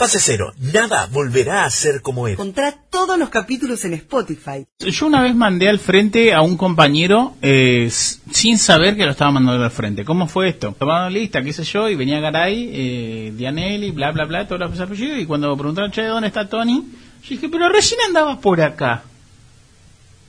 Fase cero, nada volverá a ser como era. Encontrá todos los capítulos en Spotify. Yo una vez mandé al frente a un compañero eh, sin saber que lo estaba mandando al frente. ¿Cómo fue esto? Tomando lista, qué sé yo, y venía Garay, eh, Dianelli, bla, bla, bla, todos los apellidos, y cuando preguntaron, che, ¿dónde está Tony? Yo dije, pero recién andabas por acá.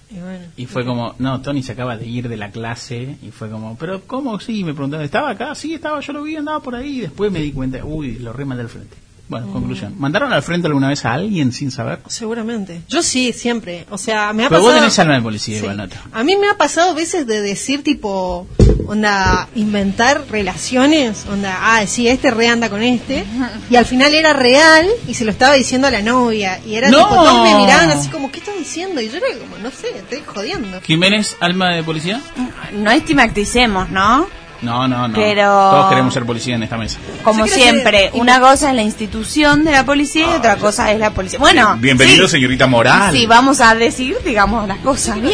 Y bueno, Y fue como, no, Tony se acaba de ir de la clase, y fue como, pero ¿cómo? Sí, me preguntaron, ¿estaba acá? Sí, estaba, yo lo vi, andaba por ahí, y después me di cuenta, uy, lo re mandé al frente. Bueno, conclusión. ¿Mandaron al frente alguna vez a alguien sin saber? seguramente. Yo sí, siempre. O sea, me ha Pero pasado... vos tenés alma de policía Sí. igual, ¿no? A mí me ha pasado veces de decir tipo, onda, inventar relaciones, onda, ah, sí, este re anda con este, y al final era real y se lo estaba diciendo a la novia, y era ¡No! tipo, todos me miraban así como, ¿qué estás diciendo? Y yo era como, no sé, estoy jodiendo. Jiménez, alma de policía? No estigmaticemos, ¿no? No, no, no. Pero- Todos queremos ser policía en esta mesa. Como siempre, ser- una cosa es la institución de la policía y otra cosa es la policía. Bueno, Bienvenido, sí, señorita Moral. Sí, vamos a decir, digamos, las cosas bien.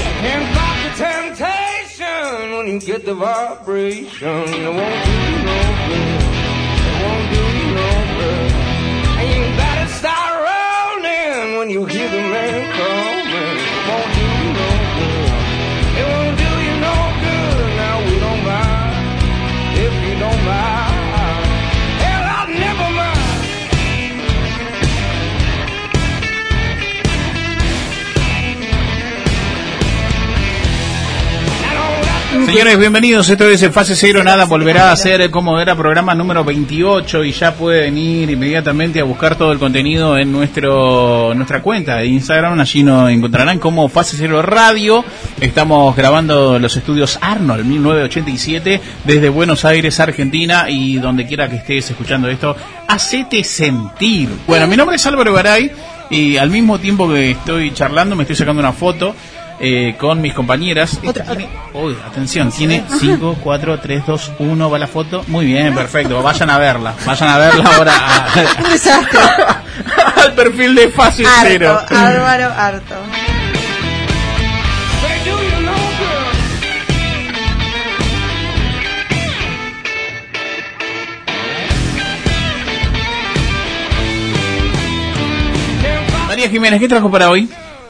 Señores, bienvenidos. Esto es Fase Cero. Nada volverá a ser como era programa número 28 y ya pueden ir inmediatamente a buscar todo el contenido en nuestro nuestra cuenta de Instagram. Allí nos encontrarán como Fase Cero Radio. Estamos grabando los estudios Arnold 1987 desde Buenos Aires, Argentina y donde quiera que estés escuchando esto, hacete sentir. Bueno, mi nombre es Álvaro Garay y al mismo tiempo que estoy charlando me estoy sacando una foto eh, con mis compañeras. Esta tiene- uy, atención, tiene 5, 4, 3, 2, 1, va la foto. Muy bien, perfecto. Vayan a verla. Vayan a verla ahora a- al perfil de Cero. Harto, Álvaro, harto. María Jiménez, ¿qué trajo para hoy?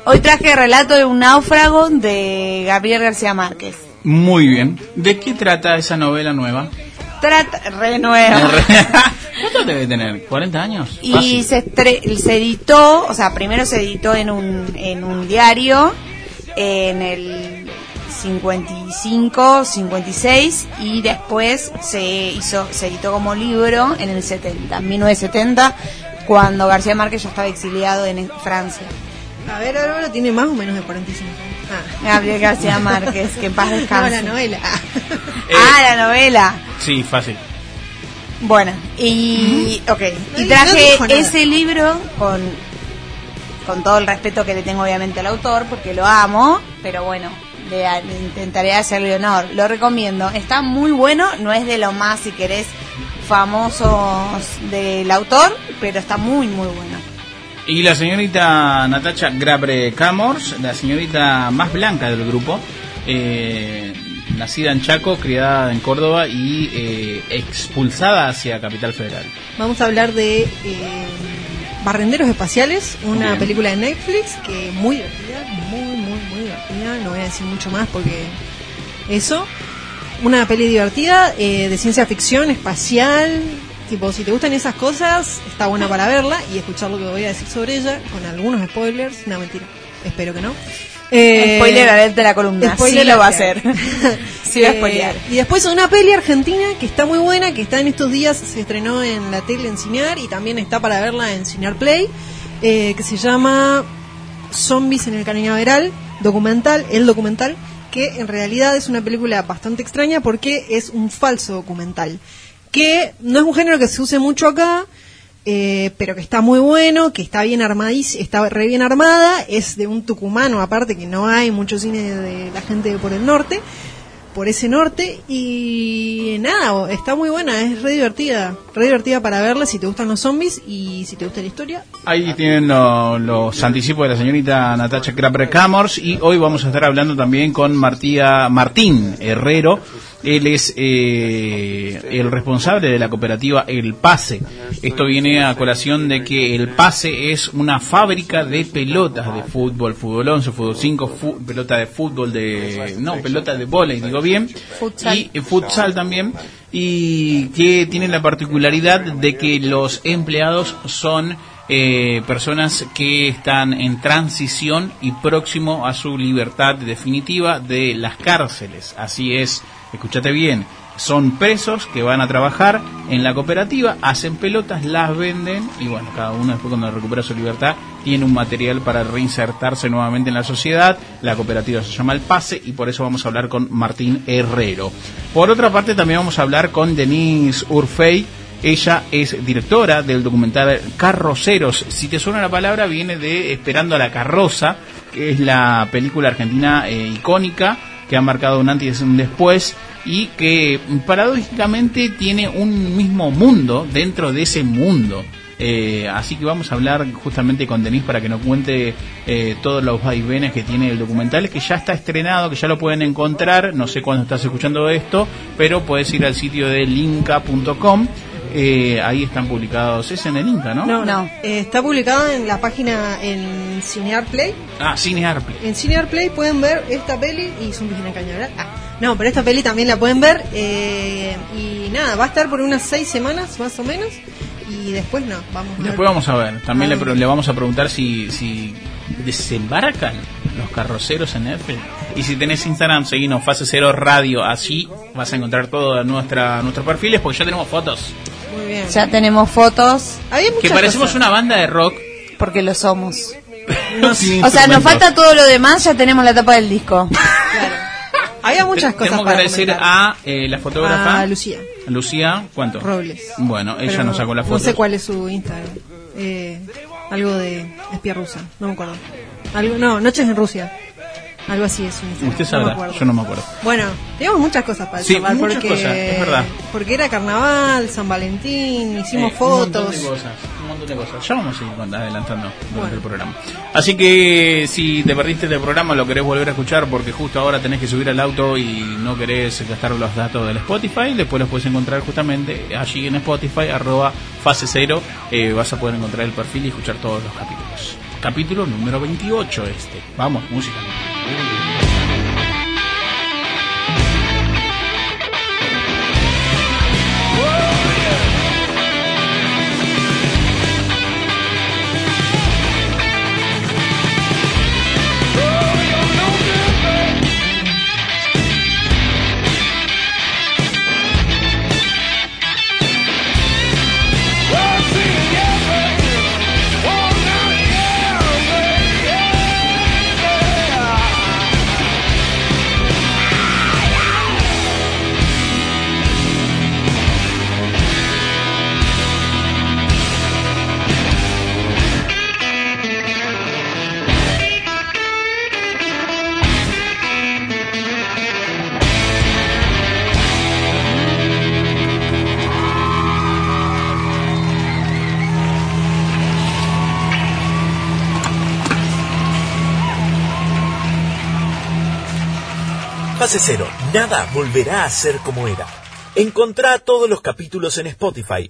Hoy traje relato de un náufrago de Gabriel García Márquez. Muy bien. ¿De qué trata esa novela nueva? Trata, re nuevo. ¿Cuánto debe tener? ¿40 años? Y se, se editó, o sea, primero se editó en un, en un diario en el 55, 56 y después se hizo, se editó como libro en el 70, 1970, cuando García Márquez ya estaba exiliado en Francia. A ver, ahora tiene más o menos de 45. Ah, Gabriel García Márquez, que en paz no, descanse. la novela. Ah. Ah, la novela. Sí, fácil. Bueno, y ok, No y traje no ese libro con con todo el respeto que le tengo obviamente al autor porque lo amo, pero bueno, le, le intentaré hacerle honor. Lo recomiendo, está muy bueno, no es de lo más si querés famosos del autor, pero está muy muy bueno. Y la señorita Natacha Grabre Camors, la señorita más blanca del grupo, eh, nacida en Chaco, criada en Córdoba y eh, expulsada hacia Capital Federal. Vamos a hablar de eh, Barrenderos Espaciales, una Bien. película de Netflix que muy divertida, muy, muy, muy divertida. No voy a decir mucho más porque eso. Una peli divertida eh, de ciencia ficción, espacial. Tipo, si te gustan esas cosas, está buena para verla y escuchar lo que voy a decir sobre ella, con algunos spoilers. No, mentira. Espero que no. Eh, Spoiler alert de la columna, spoiler sí lo va a hacer. sí va a Eh, spoilear. y después una peli argentina que está muy buena, que está en estos días, se estrenó en la tele en Cinear y también está para verla en Cinear Play, eh, que se llama Zombies en el Cañaveral, documental, el documental, que en realidad es una película bastante extraña porque es un falso documental, que no es un género que se use mucho acá, eh, pero que está muy bueno, que está bien armadísima, está re bien armada, es de un tucumano aparte que no hay mucho cine de la gente por el norte, por ese norte y nada, está muy buena, es re divertida, re divertida para verla si te gustan los zombies y si te gusta la historia. Ahí tienen lo- los anticipos de la señorita Natacha Grabre Camors y hoy vamos a estar hablando también con Martía, Martín Herrero Él es eh, el responsable de la cooperativa El Pase. Esto viene a colación de que El Pase es una fábrica de pelotas de fútbol, fútbol 11, fútbol 5, fu- pelota de fútbol de... No, pelota de volei, digo bien. Futsal. Y eh, futsal también. Y que tiene la particularidad de que los empleados son eh, personas que están en transición y próximo a su libertad definitiva de las cárceles. Así es, escúchate bien, son presos que van a trabajar en la cooperativa, hacen pelotas, las venden y bueno, cada uno después cuando recupera su libertad tiene un material para reinsertarse nuevamente en la sociedad. La cooperativa se llama El Pase y por eso vamos a hablar con Martín Herrero. Por otra parte también vamos a hablar con Denise Urfey, ella es directora del documental Carroceros. Si te suena la palabra, viene de Esperando a la carroza, que es la película argentina eh, icónica que ha marcado un antes y un después y que paradójicamente tiene un mismo mundo dentro de ese mundo. Eh, así que vamos a hablar justamente con Denise para que nos cuente eh, todos los vaivenes que tiene el documental, que ya está estrenado, que ya lo pueden encontrar, no sé cuándo estás escuchando esto, pero puedes ir al sitio de linka.com, eh, ahí están publicados, es en el Inca, ¿no? No, No. Eh, está publicada en la página en Cinear Play. Ah, Cine Arplay. En Cinear Play pueden ver esta peli y Zombies en Cañaveral. Ah, no, pero esta peli también la pueden ver. eh, y nada, va a estar por unas seis semanas más o menos. Y después no, vamos a ver. Después vamos a ver, también le, Ah. pre- le vamos a preguntar si, si desembarcan los carroceros en F. Y si tenés Instagram, seguinos Fase Cero Radio, así vas a encontrar todos nuestra, nuestros perfiles, porque ya tenemos fotos. Muy bien. Ya tenemos fotos Que parecemos cosas. una banda de rock. porque lo somos. O sea, nos falta todo lo demás, ya tenemos la tapa del disco. Había muchas cosas Tenemos que para agradecer a eh, la fotógrafa. A Lucía Lucía, ¿cuánto? Robles. Bueno, ella Pero nos sacó la foto. No sé cuál es su Instagram. Eh, algo de espía rusa, no me acuerdo. Algo, no, Noches en Rusia. Algo así es Instagram. Usted sabrá, yo no me acuerdo. Bueno, teníamos muchas cosas para Sí, charlar muchas porque, cosas, es verdad. porque era carnaval, San Valentín, hicimos Eh, fotos. Un montón de cosas, un montón de cosas. Ya vamos a ir adelantando durante Bueno. el programa. Así que si te perdiste este programa, lo querés volver a escuchar porque justo ahora tenés que subir al auto y no querés gastar los datos del Spotify, después los puedes encontrar justamente allí en Spotify, arroba fase cero. Eh, vas a poder encontrar el perfil y escuchar todos los capítulos. Capítulo número 28 este. Vamos, música. Ooh. Cero, nada volverá a ser como era. Encontrá todos los capítulos en Spotify.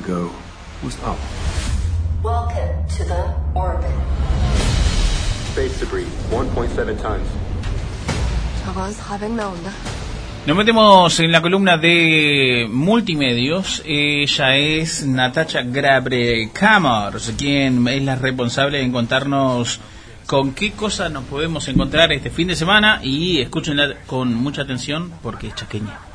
Place left to go was up. Welcome to the orbit. Space debris, 1.7 tons. Nos metemos en la columna de multimedios. Ella es Natacha Grabre Kamers, quien es la responsable de contarnos con qué cosas nos podemos encontrar este fin de semana y escúchenla con mucha atención porque es chaqueña.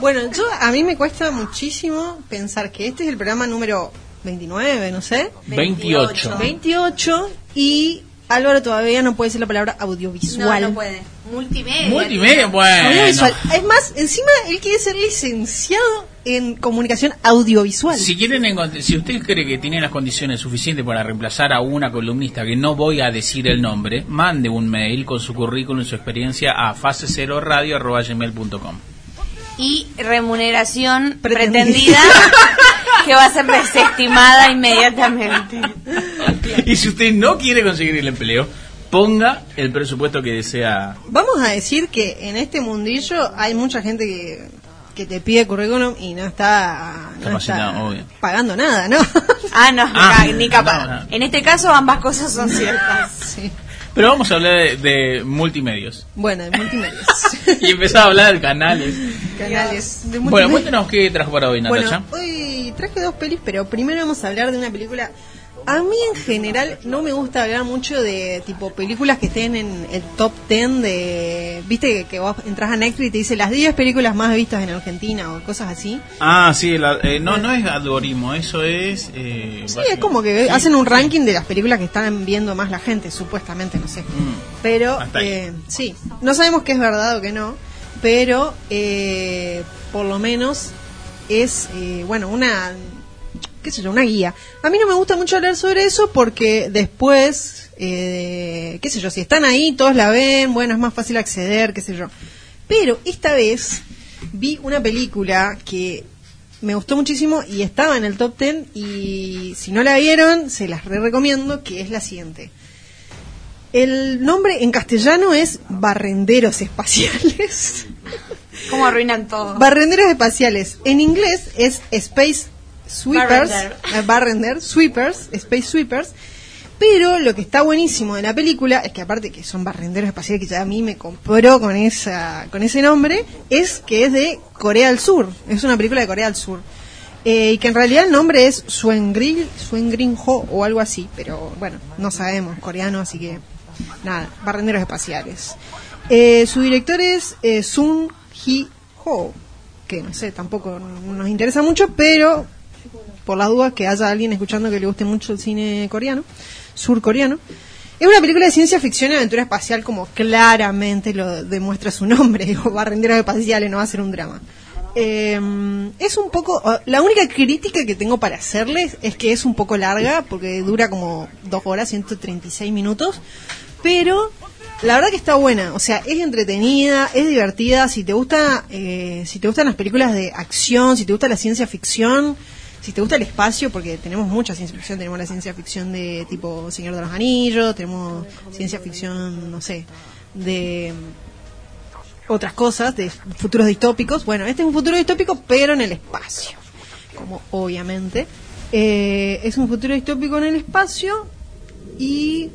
Bueno, yo a mí me cuesta muchísimo pensar que este es el programa número 29, no sé. 28. 28 y Álvaro todavía no puede decir la palabra No, audiovisual. no puede. Multimedia. Multimedia, bueno. Audiovisual. Es más, encima él quiere ser licenciado en comunicación audiovisual. Si quieren si usted cree que tiene las condiciones suficientes para reemplazar a una columnista que no voy a decir el nombre, mande un mail con su currículum y su experiencia a fase 0 radio@gmail.com. Y remuneración Pretendida. pretendida que va a ser desestimada inmediatamente. Y si usted no quiere conseguir el empleo, ponga el presupuesto que desea. Vamos a decir que en este mundillo hay mucha gente que, que te pide currículum y no está, no Capacitado, está obvio. pagando nada, ¿no? Ah, no, Ah, ni capaz. no, no. En este caso ambas cosas son ciertas. sí. Pero vamos a hablar de, de multimedios. Bueno, de multimedios. Y empezar a hablar de canales. Canales de Bueno, cuéntenos qué trajo para hoy, Natacha. Bueno, hoy traje dos pelis, pero primero vamos a hablar de una película. A mí en general no me gusta hablar mucho de tipo películas que estén en el top 10 de... Viste que, que vos entras a Netflix y te dice las 10 películas más vistas en Argentina o cosas así. Ah, sí, la- eh, no, no es algoritmo, eso es... Eh, Sí, es como que hacen un ranking de las películas que están viendo más la gente, supuestamente, no sé. Pero, Mm. Ahí. eh, sí, no sabemos qué es verdad o qué no, pero eh, por lo menos es, eh, bueno, una, qué sé yo, una guía. A mí no me gusta mucho hablar sobre eso porque después, eh, qué sé yo, si están ahí, todos la ven, bueno, es más fácil acceder, qué sé yo. Pero esta vez vi una película que me gustó muchísimo y estaba en el top 10 y si no la vieron, se las re recomiendo, que es la siguiente. El nombre en castellano es Barrenderos Espaciales. ¿Cómo arruinan todo? Barrenderos Espaciales. En inglés es Space Sweepers. Barrender. eh, Barrender, Sweepers, Space Sweepers. Pero lo que está buenísimo de la película es que aparte que son barrenderos espaciales que ya a mí me compró con esa con ese nombre, es que es de Corea del Sur. Es una película de Corea del Sur. Eh, y que en realidad el nombre es Suengri, Suengrin Ho o algo así, pero bueno, no sabemos coreano, así que nada, barrenderos espaciales. Eh, su director es eh, Sun Hee Ho, que no sé, tampoco nos interesa mucho, pero por las dudas que haya alguien escuchando que le guste mucho el cine coreano, surcoreano. Es una película de ciencia ficción y aventura espacial como claramente lo demuestra su nombre, digo, barrenderos espaciales, no va a ser un drama. Eh, es un poco, la única crítica que tengo para hacerles es que es un poco larga porque dura como dos horas, 136 minutos, pero la verdad que está buena, o sea, es entretenida, es divertida, si te gusta, eh, si te gustan las películas de acción, si te gusta la ciencia ficción, si te gusta el espacio, porque tenemos mucha ciencia ficción, tenemos la ciencia ficción de tipo Señor de los Anillos, tenemos ciencia ficción, no sé, de otras cosas, de futuros distópicos. Bueno, este es un futuro distópico, pero en el espacio, como obviamente. Eh, es un futuro distópico en el espacio y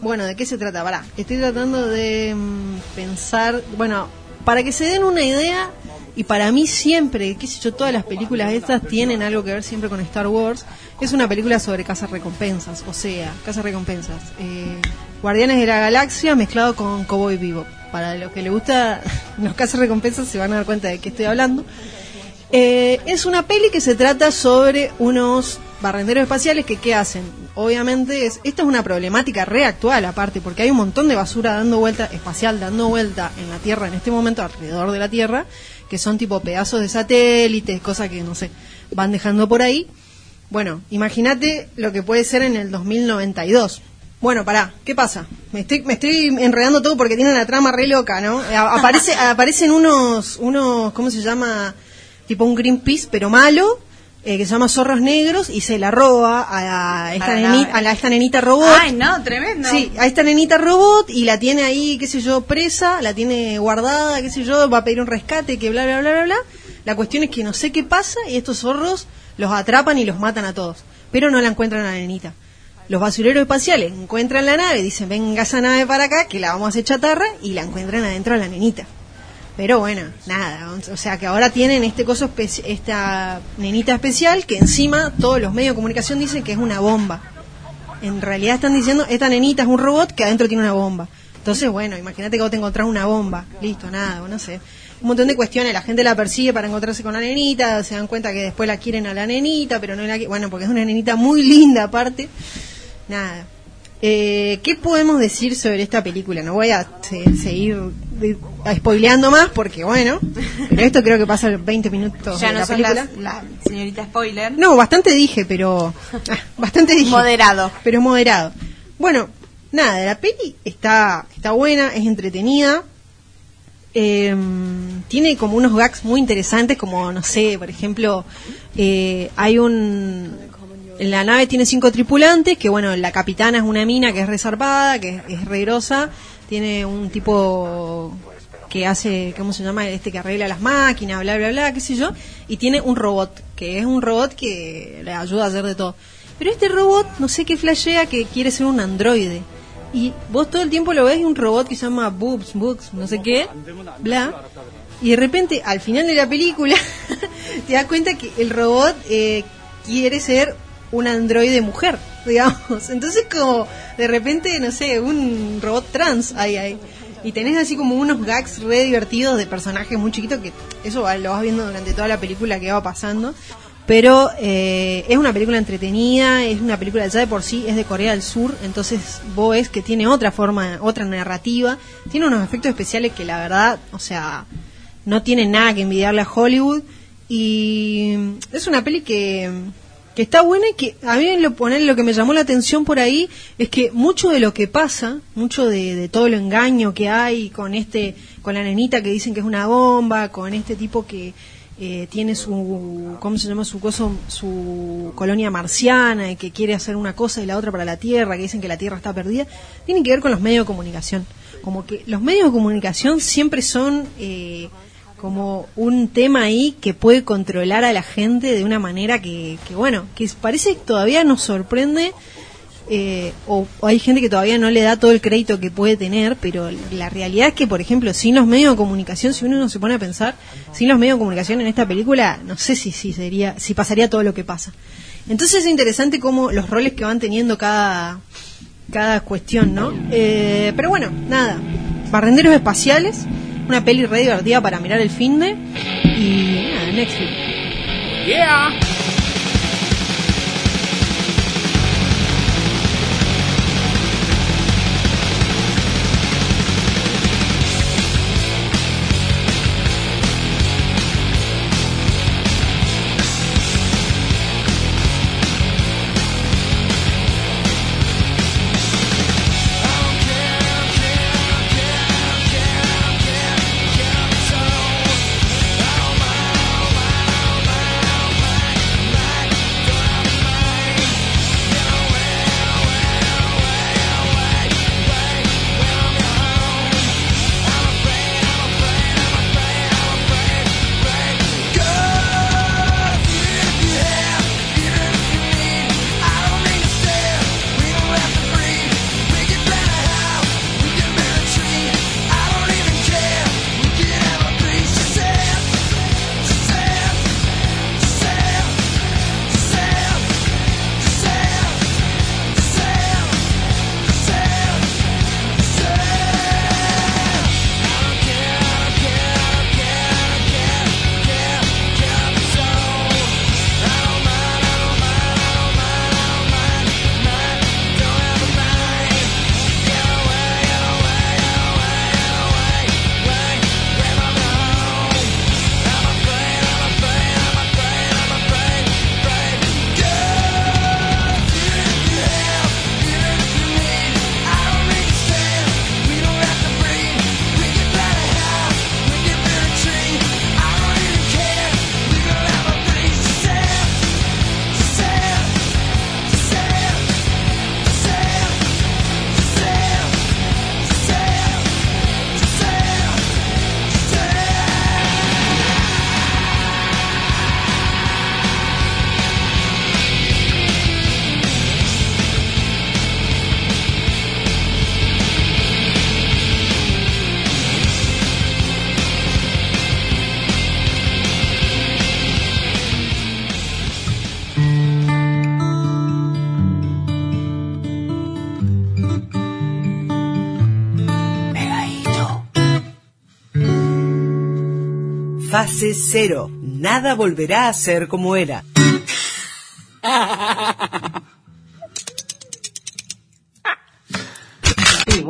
bueno, ¿de qué se trata? Pará, estoy tratando de mm, pensar, bueno, para que se den una idea, y para mí siempre, qué sé yo, todas las películas estas tienen algo que ver siempre con Star Wars, es una película sobre casas recompensas, o sea, casas recompensas. Eh, Guardianes de la Galaxia mezclado con Cowboy Vivo. Para los que le gusta los casas recompensas se van a dar cuenta de qué estoy hablando. Eh, es una peli que se trata sobre unos barrenderos espaciales que qué hacen. Obviamente es esta es una problemática reactual aparte porque hay un montón de basura dando vuelta espacial dando vuelta en la Tierra en este momento alrededor de la Tierra que son tipo pedazos de satélites, cosas que no sé, van dejando por ahí. Bueno, imagínate lo que puede ser en el 2092. Bueno, pará, ¿qué pasa? Me estoy, me estoy enredando todo porque tiene una trama re loca, ¿no? Aparece, aparecen unos, unos, ¿cómo se llama? Tipo un Greenpeace, pero malo, eh, que se llama Zorros Negros y se la roba a, esta, A la neni- nave. a la, esta nenita robot. Ay, no, tremendo. Sí, a esta nenita robot y la tiene ahí, qué sé yo, presa, la tiene guardada, qué sé yo, va a pedir un rescate, que bla, bla, bla, bla, bla. La cuestión es que no sé qué pasa y estos zorros los atrapan y los matan a todos, pero no la encuentran a la nenita. Los basureros espaciales encuentran la nave, dicen, venga esa nave para acá, que la vamos a hacer chatarra, y la encuentran adentro a la nenita. Pero bueno, nada, o sea que ahora tienen este coso, esta nenita especial, que encima todos los medios de comunicación dicen que es una bomba. En realidad están diciendo, esta nenita es un robot que adentro tiene una bomba. Entonces, bueno, imagínate que vos te encontrás una bomba. Listo, nada, no sé. Un montón de cuestiones. La gente la persigue para encontrarse con la nenita. Se dan cuenta que después la quieren a la nenita, pero no la Bueno, porque es una nenita muy linda aparte. Nada. Eh, ¿Qué podemos decir sobre esta película? No voy a se- seguir de- a spoileando más porque, bueno, pero esto creo que pasa 20 minutos Ya de no la son película. las, la señorita spoiler. No, bastante dije, pero. ah, bastante dije. Moderado. Pero moderado. Bueno, nada, la peli está, está buena, es entretenida. Eh, tiene como unos gags muy interesantes, como, no sé, por ejemplo, eh, hay un. La nave tiene cinco tripulantes, que bueno, la capitana es una mina que es resarpada, que es, es re grosa, tiene un tipo que hace, ¿cómo se llama? Este que arregla las máquinas, bla, bla, bla, qué sé yo, y tiene un robot, que es un robot que le ayuda a hacer de todo. Pero este robot, no sé qué flashea, que quiere ser un androide. Y vos todo el tiempo lo ves y un robot que se llama Boobs, Books, no sé qué, bla. Y de repente, al final de la película, te das cuenta que el robot eh, quiere ser un androide mujer, digamos. Entonces como, de repente, no sé, un robot trans ahí, ahí. Y tenés así como unos gags re divertidos de personajes muy chiquitos que eso lo vas viendo durante toda la película que va pasando. Pero eh, es una película entretenida, es una película ya de por sí, es de Corea del Sur, entonces vos ves que tiene otra forma, otra narrativa, tiene unos efectos especiales que la verdad, o sea, no tiene nada que envidiarle a Hollywood y es una peli que, que está buena y que a mí lo, poner, lo que me llamó la atención por ahí es que mucho de lo que pasa, mucho de, todo lo engaño que hay con este, con la nenita que dicen que es una bomba, con este tipo que eh, tiene su, ¿cómo se llama? Su coso, su colonia marciana y que quiere hacer una cosa y la otra para la Tierra, que dicen que la Tierra está perdida, tiene que ver con los medios de comunicación. Como que los medios de comunicación siempre son eh, como un tema ahí que puede controlar a la gente de una manera que, que bueno, que parece que todavía nos sorprende eh, o, hay gente que todavía no le da todo el crédito que puede tener, pero la realidad es que, por ejemplo, sin los medios de comunicación, si uno no se pone a pensar, sin los medios de comunicación en esta película, no sé si, si sería, si pasaría todo lo que pasa. Entonces es interesante cómo los roles que van teniendo cada, cada cuestión, ¿no? Eh, pero bueno, nada, Barrenderos Espaciales, una peli re divertida para mirar el fin de y nada, Netflix. Yeah. Fase cero. Nada volverá a ser como era.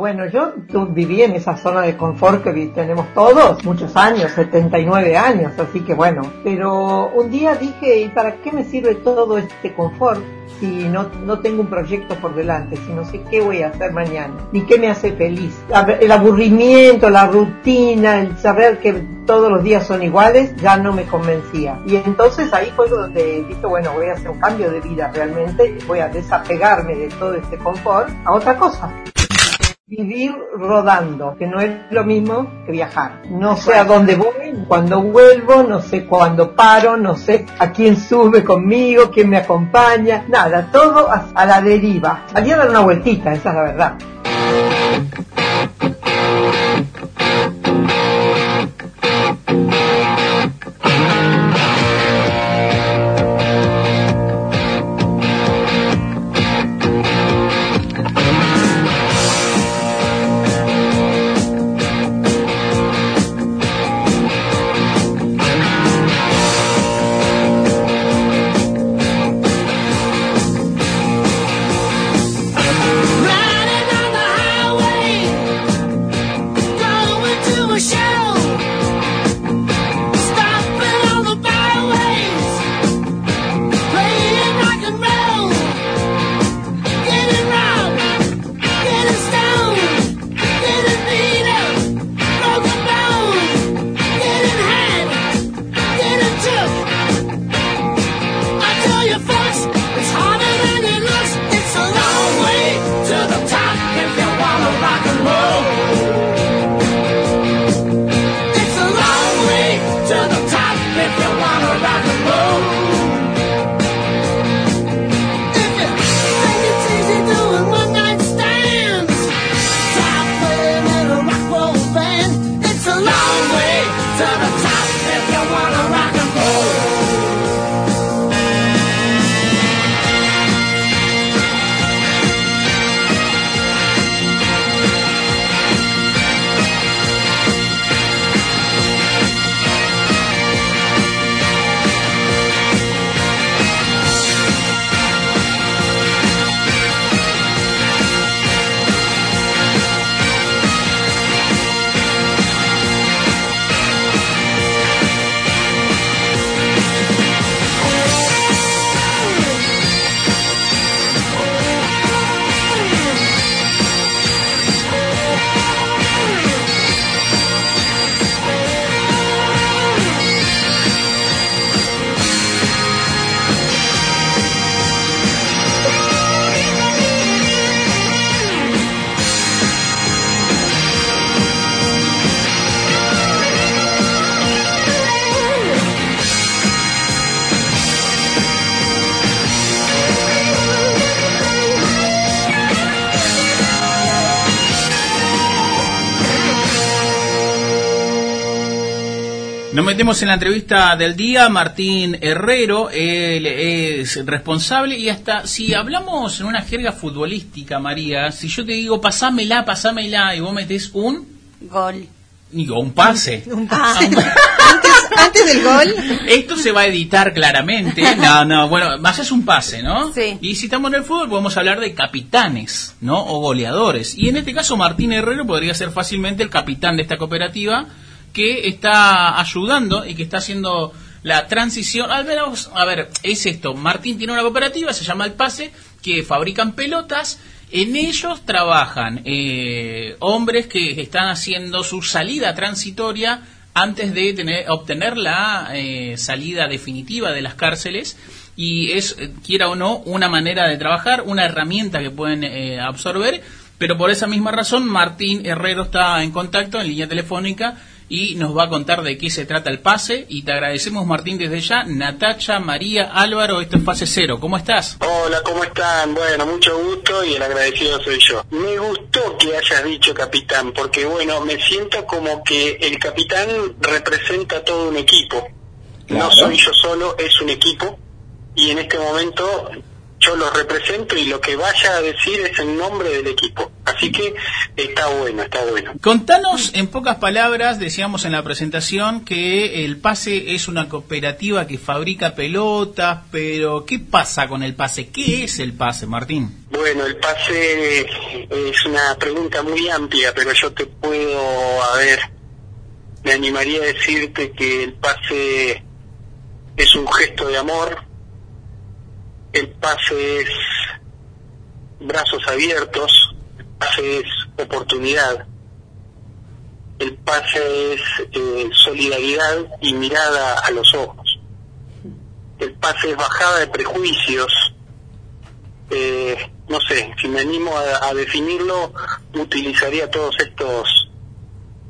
bueno, yo viví en esa zona de confort que tenemos todos, muchos años, 79 años, así que bueno. Pero un día dije, ¿y para qué me sirve todo este confort si no, no tengo un proyecto por delante, si no sé qué voy a hacer mañana, ni qué me hace feliz? El aburrimiento, la rutina, el saber que todos los días son iguales, ya no me convencía. Y entonces ahí fue donde dije, bueno, voy a hacer un cambio de vida realmente, voy a desapegarme de todo este confort a otra cosa vivir rodando, que no es lo mismo que viajar. No sé a dónde voy, cuando vuelvo, no sé cuándo paro, no sé a quién sube conmigo, quién me acompaña, nada, todo a, la deriva. Salí a dar una vueltita, esa es la verdad. Nos metemos en la entrevista del día. Martín Herrero, él es responsable y hasta si hablamos en una jerga futbolística, María, si yo te digo pasámela, pasámela y vos metés un Gol. digo un pase. Un Ah, pase. bueno. antes, antes del gol, Esto se va a editar claramente. No, no, bueno, más es un pase, ¿no? Sí. Y si estamos en el fútbol, podemos hablar de capitanes, ¿no? O goleadores. Y en este caso, Martín Herrero podría ser fácilmente el capitán de esta cooperativa que está ayudando y que está haciendo la transición. Al menos, a ver, es esto. Martín tiene una cooperativa, se llama El Pase, que fabrican pelotas. En ellos trabajan eh, hombres que están haciendo su salida transitoria antes de tener, obtener la eh, salida definitiva de las cárceles y es, eh, quiera o no, una manera de trabajar, una herramienta que pueden eh, absorber, pero por esa misma razón Martín Herrero está en contacto en línea telefónica y nos va a contar de qué se trata el pase y te agradecemos Martín desde ya, Natacha, María, Álvaro, esto es Fase Cero, ¿cómo estás? Hola, ¿cómo están? Bueno, mucho gusto y el agradecido soy yo. Me gustó que hayas dicho capitán, porque bueno, me siento como que el capitán representa todo un equipo. No soy yo solo, es un equipo y en este momento yo lo represento y lo que vaya a decir es en nombre del equipo. Así Así que está bueno, está bueno. Contanos en pocas palabras, decíamos en la presentación que el PASE es una cooperativa que fabrica pelotas, pero ¿qué pasa con el PASE? ¿Qué es el PASE, Martín? Bueno, el pase es una pregunta muy amplia, pero yo te puedo, a ver, me animaría a decirte que el pase es un gesto de amor, el pase es brazos abiertos, el pase es oportunidad, el pase es eh, solidaridad y mirada a los ojos, el pase es bajada de prejuicios, eh, no sé, si me animo a, a definirlo, utilizaría todos estos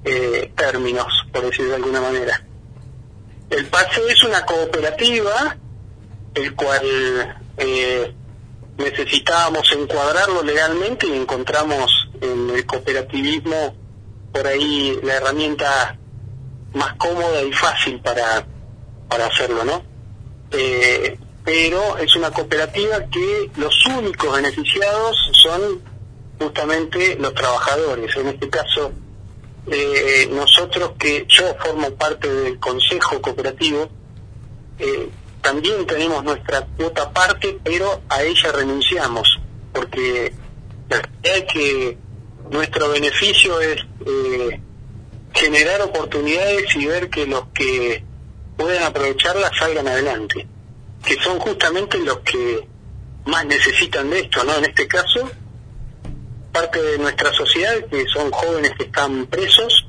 eh, términos, por decir de alguna manera. El PASE es una cooperativa, el cual eh, necesitábamos encuadrarlo legalmente y encontramos en el cooperativismo por ahí la herramienta más cómoda y fácil para, para hacerlo, ¿no? Eh, pero es una cooperativa que los únicos beneficiados son justamente los trabajadores. En este caso, eh, nosotros que yo formo parte del consejo cooperativo, eh, también tenemos nuestra cuota parte, pero a ella renunciamos, porque la realidad es que nuestro beneficio es eh, generar oportunidades y ver que los que puedan aprovecharlas salgan adelante, que son justamente los que más necesitan de esto, ¿no? En este caso, parte de nuestra sociedad, que son jóvenes que están presos,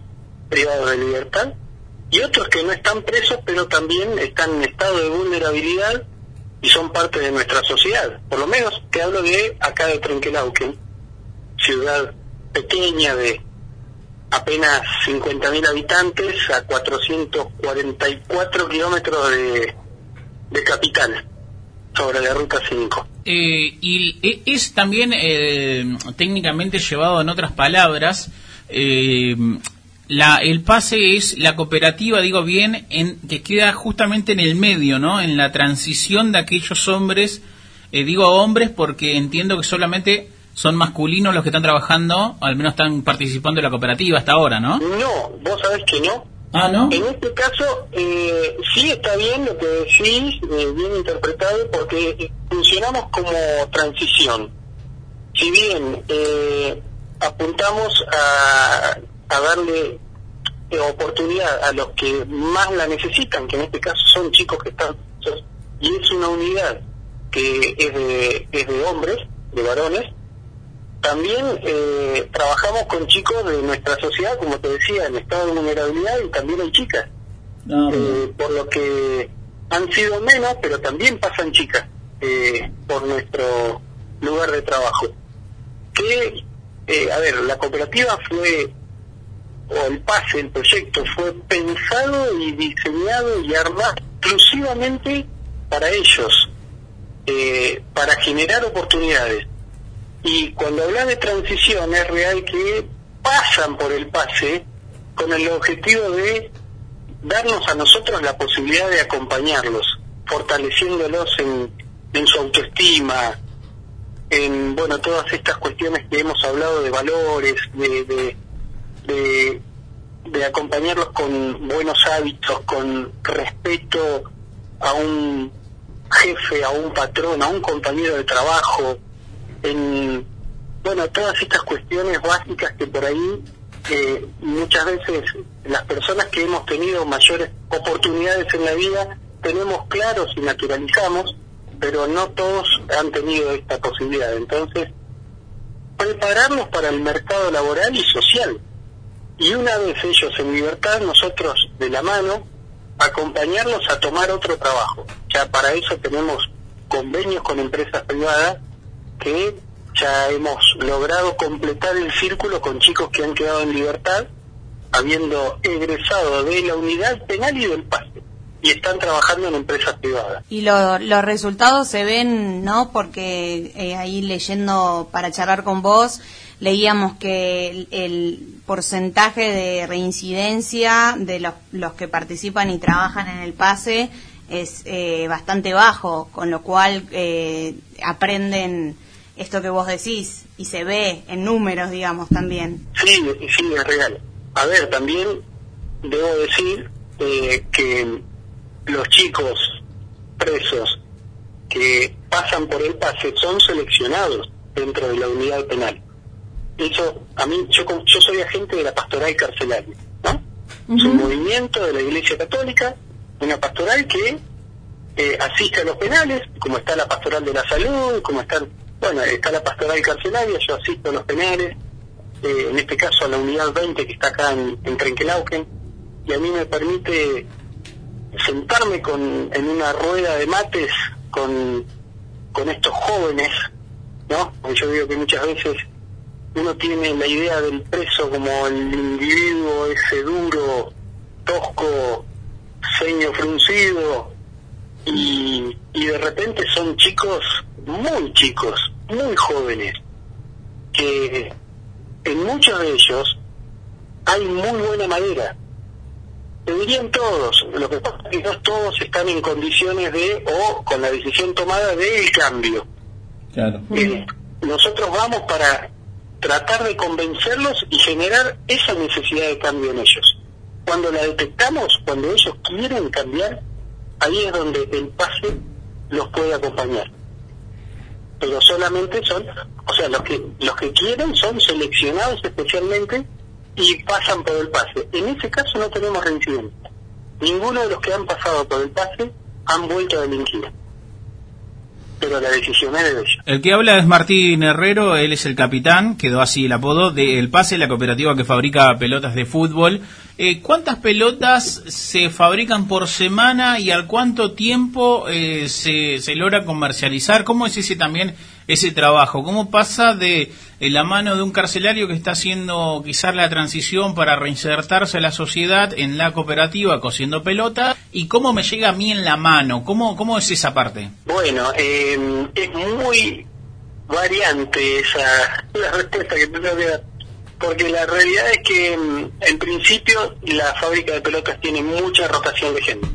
privados de libertad, y otros que no están presos, pero también están en estado de vulnerabilidad y son parte de nuestra sociedad. Por lo menos te hablo de acá de Trenquelauquen, ciudad pequeña de apenas 50.000 habitantes a 444 kilómetros de, de capital sobre la ruta 5. Eh, y e- es también eh, técnicamente llevado en otras palabras, eh, la, el pase es la cooperativa, digo bien, en, que queda justamente en el medio, ¿no? En la transición de aquellos hombres, eh, digo hombres porque entiendo que solamente son masculinos los que están trabajando, al menos están participando en la cooperativa hasta ahora, ¿no? No, vos sabés que no. Ah, ¿no? En este caso, eh, sí está bien lo que decís, eh, bien interpretado, porque funcionamos como transición. Si bien eh, apuntamos a, a darle eh, oportunidad a los que más la necesitan, que en este caso son chicos que están y es una unidad que es de, es de hombres, de varones, también eh, trabajamos con chicos de nuestra sociedad, como te decía, en estado de vulnerabilidad y también hay chicas. Eh, por lo que han sido menos, pero también pasan chicas eh, por nuestro lugar de trabajo. Que, eh, a ver, la cooperativa fue, o el pase, el proyecto, fue pensado y diseñado y armado exclusivamente para ellos, eh, para generar oportunidades. Y cuando habla de transición es real que pasan por el pase con el objetivo de darnos a nosotros la posibilidad de acompañarlos, fortaleciéndolos en, en su autoestima, en bueno todas estas cuestiones que hemos hablado de valores, de, de, de, acompañarlos con buenos hábitos, con respeto a un jefe, a un patrón, a un compañero de trabajo, en bueno todas estas cuestiones básicas que por ahí eh, muchas veces las personas que hemos tenido mayores oportunidades en la vida tenemos claros y naturalizamos, pero no todos han tenido esta posibilidad. Entonces, prepararnos para el mercado laboral y social. Y una vez ellos en libertad, nosotros de la mano, acompañarlos a tomar otro trabajo. Ya para eso tenemos convenios con empresas privadas que ya hemos logrado completar el círculo con chicos que han quedado en libertad, habiendo egresado de la unidad penal y del pase, y están trabajando en empresas privadas. Y lo- los resultados se ven, ¿no? Porque eh, ahí leyendo para charlar con vos, leíamos que el, porcentaje de reincidencia de los, los que participan y trabajan en el pase es eh, bastante bajo, con lo cual eh, aprenden esto que vos decís, y se ve en números, digamos, también. Sí, sí, es real. A ver, también debo decir eh, que los chicos presos que pasan por el pase son seleccionados dentro de la unidad penal. Eso, a mí, yo, soy agente de la pastoral carcelaria, ¿no? Es un movimiento de la Iglesia Católica, una pastoral que eh, asiste a los penales, como está la pastoral de la salud, como está, bueno, está la pastoral carcelaria, yo asisto a los penales, eh, en este caso a la unidad 20 que está acá en, en Trenquelauquen, y a mí me permite sentarme con, en una rueda de mates con, con estos jóvenes, ¿no? Yo digo que muchas veces uno tiene la idea del preso como el individuo ese duro, tosco, ceño fruncido, y, y de repente son chicos muy chicos, muy jóvenes, que en muchos de ellos hay muy buena madera. Te dirían todos, lo que pasa es que no todos están en condiciones de, o con la decisión tomada del cambio. Claro. Eh, nosotros vamos para tratar de convencerlos y generar esa necesidad de cambio en ellos. Cuando la detectamos, cuando ellos quieren cambiar, ahí es donde el pase los puede acompañar. Pero solamente son, o sea, los que los que quieren son seleccionados especialmente y pasan por el pase. En ese caso no tenemos reincidencia. Ninguno de los que han pasado por el pase han vuelto a delinquir. De. El que habla es Martín Herrero, él es el capitán, quedó así el apodo, de El Pase, la cooperativa que fabrica pelotas de fútbol. Eh, ¿Cuántas pelotas se fabrican por semana y al cuánto tiempo eh, se, se logra comercializar? ¿Cómo es ese también ese trabajo? ¿Cómo pasa de eh, la mano de un carcelario que está haciendo quizás la transición para reinsertarse a la sociedad en la cooperativa cosiendo pelota? ¿Y cómo me llega a mí en la mano? ¿Cómo, cómo es esa parte? Bueno, eh, es muy variante esa la respuesta que te tengo que dar. Porque la realidad es que mm, en principio la fábrica de pelotas tiene mucha rotación de gente.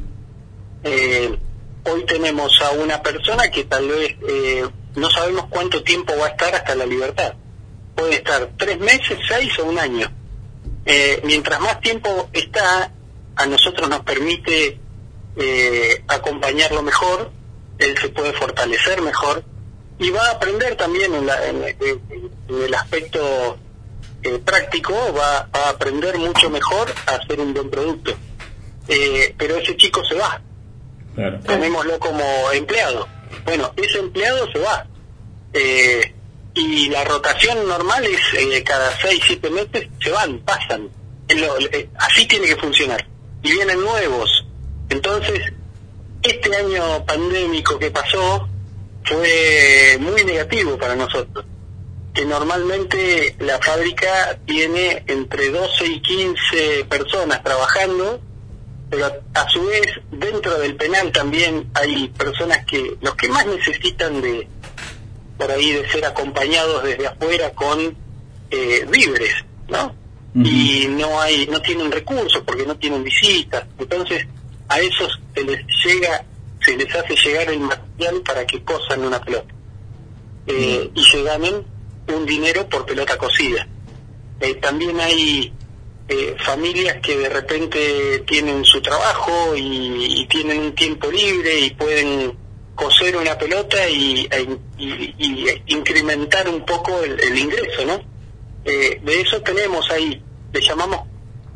Eh, hoy tenemos a una persona que tal vez eh, no sabemos cuánto tiempo va a estar hasta la libertad. Puede estar tres meses, seis o un año. Eh, mientras más tiempo está, a nosotros nos permite eh, acompañarlo mejor, él se puede fortalecer mejor y va a aprender también en, la- en- el aspecto eh, práctico, va, va a aprender mucho mejor a hacer un buen producto. Eh, pero ese chico se va, Claro. tomémoslo como empleado. Bueno, ese empleado se va. Eh, y la rotación normal es eh, cada 6, 7 meses se van, pasan. Lo- eh, así tiene que funcionar. Y vienen nuevos. Entonces, este año pandémico que pasó fue muy negativo para nosotros. Que normalmente la fábrica tiene entre 12 y 15 personas trabajando pero a su vez dentro del penal también hay personas que los que más necesitan de por ahí de ser acompañados desde afuera con eh, víveres no y no hay no tienen recursos porque no tienen visitas. Entonces a esos se les llega se les hace llegar el material para que cosan una pelota. Eh, y se ganen un dinero por pelota cosida Eh, también hay eh, familias que de repente tienen su trabajo y, y tienen un tiempo libre y pueden coser una pelota y, e- y- y incrementar un poco el, el ingreso, ¿no? Eh, de eso tenemos ahí, le llamamos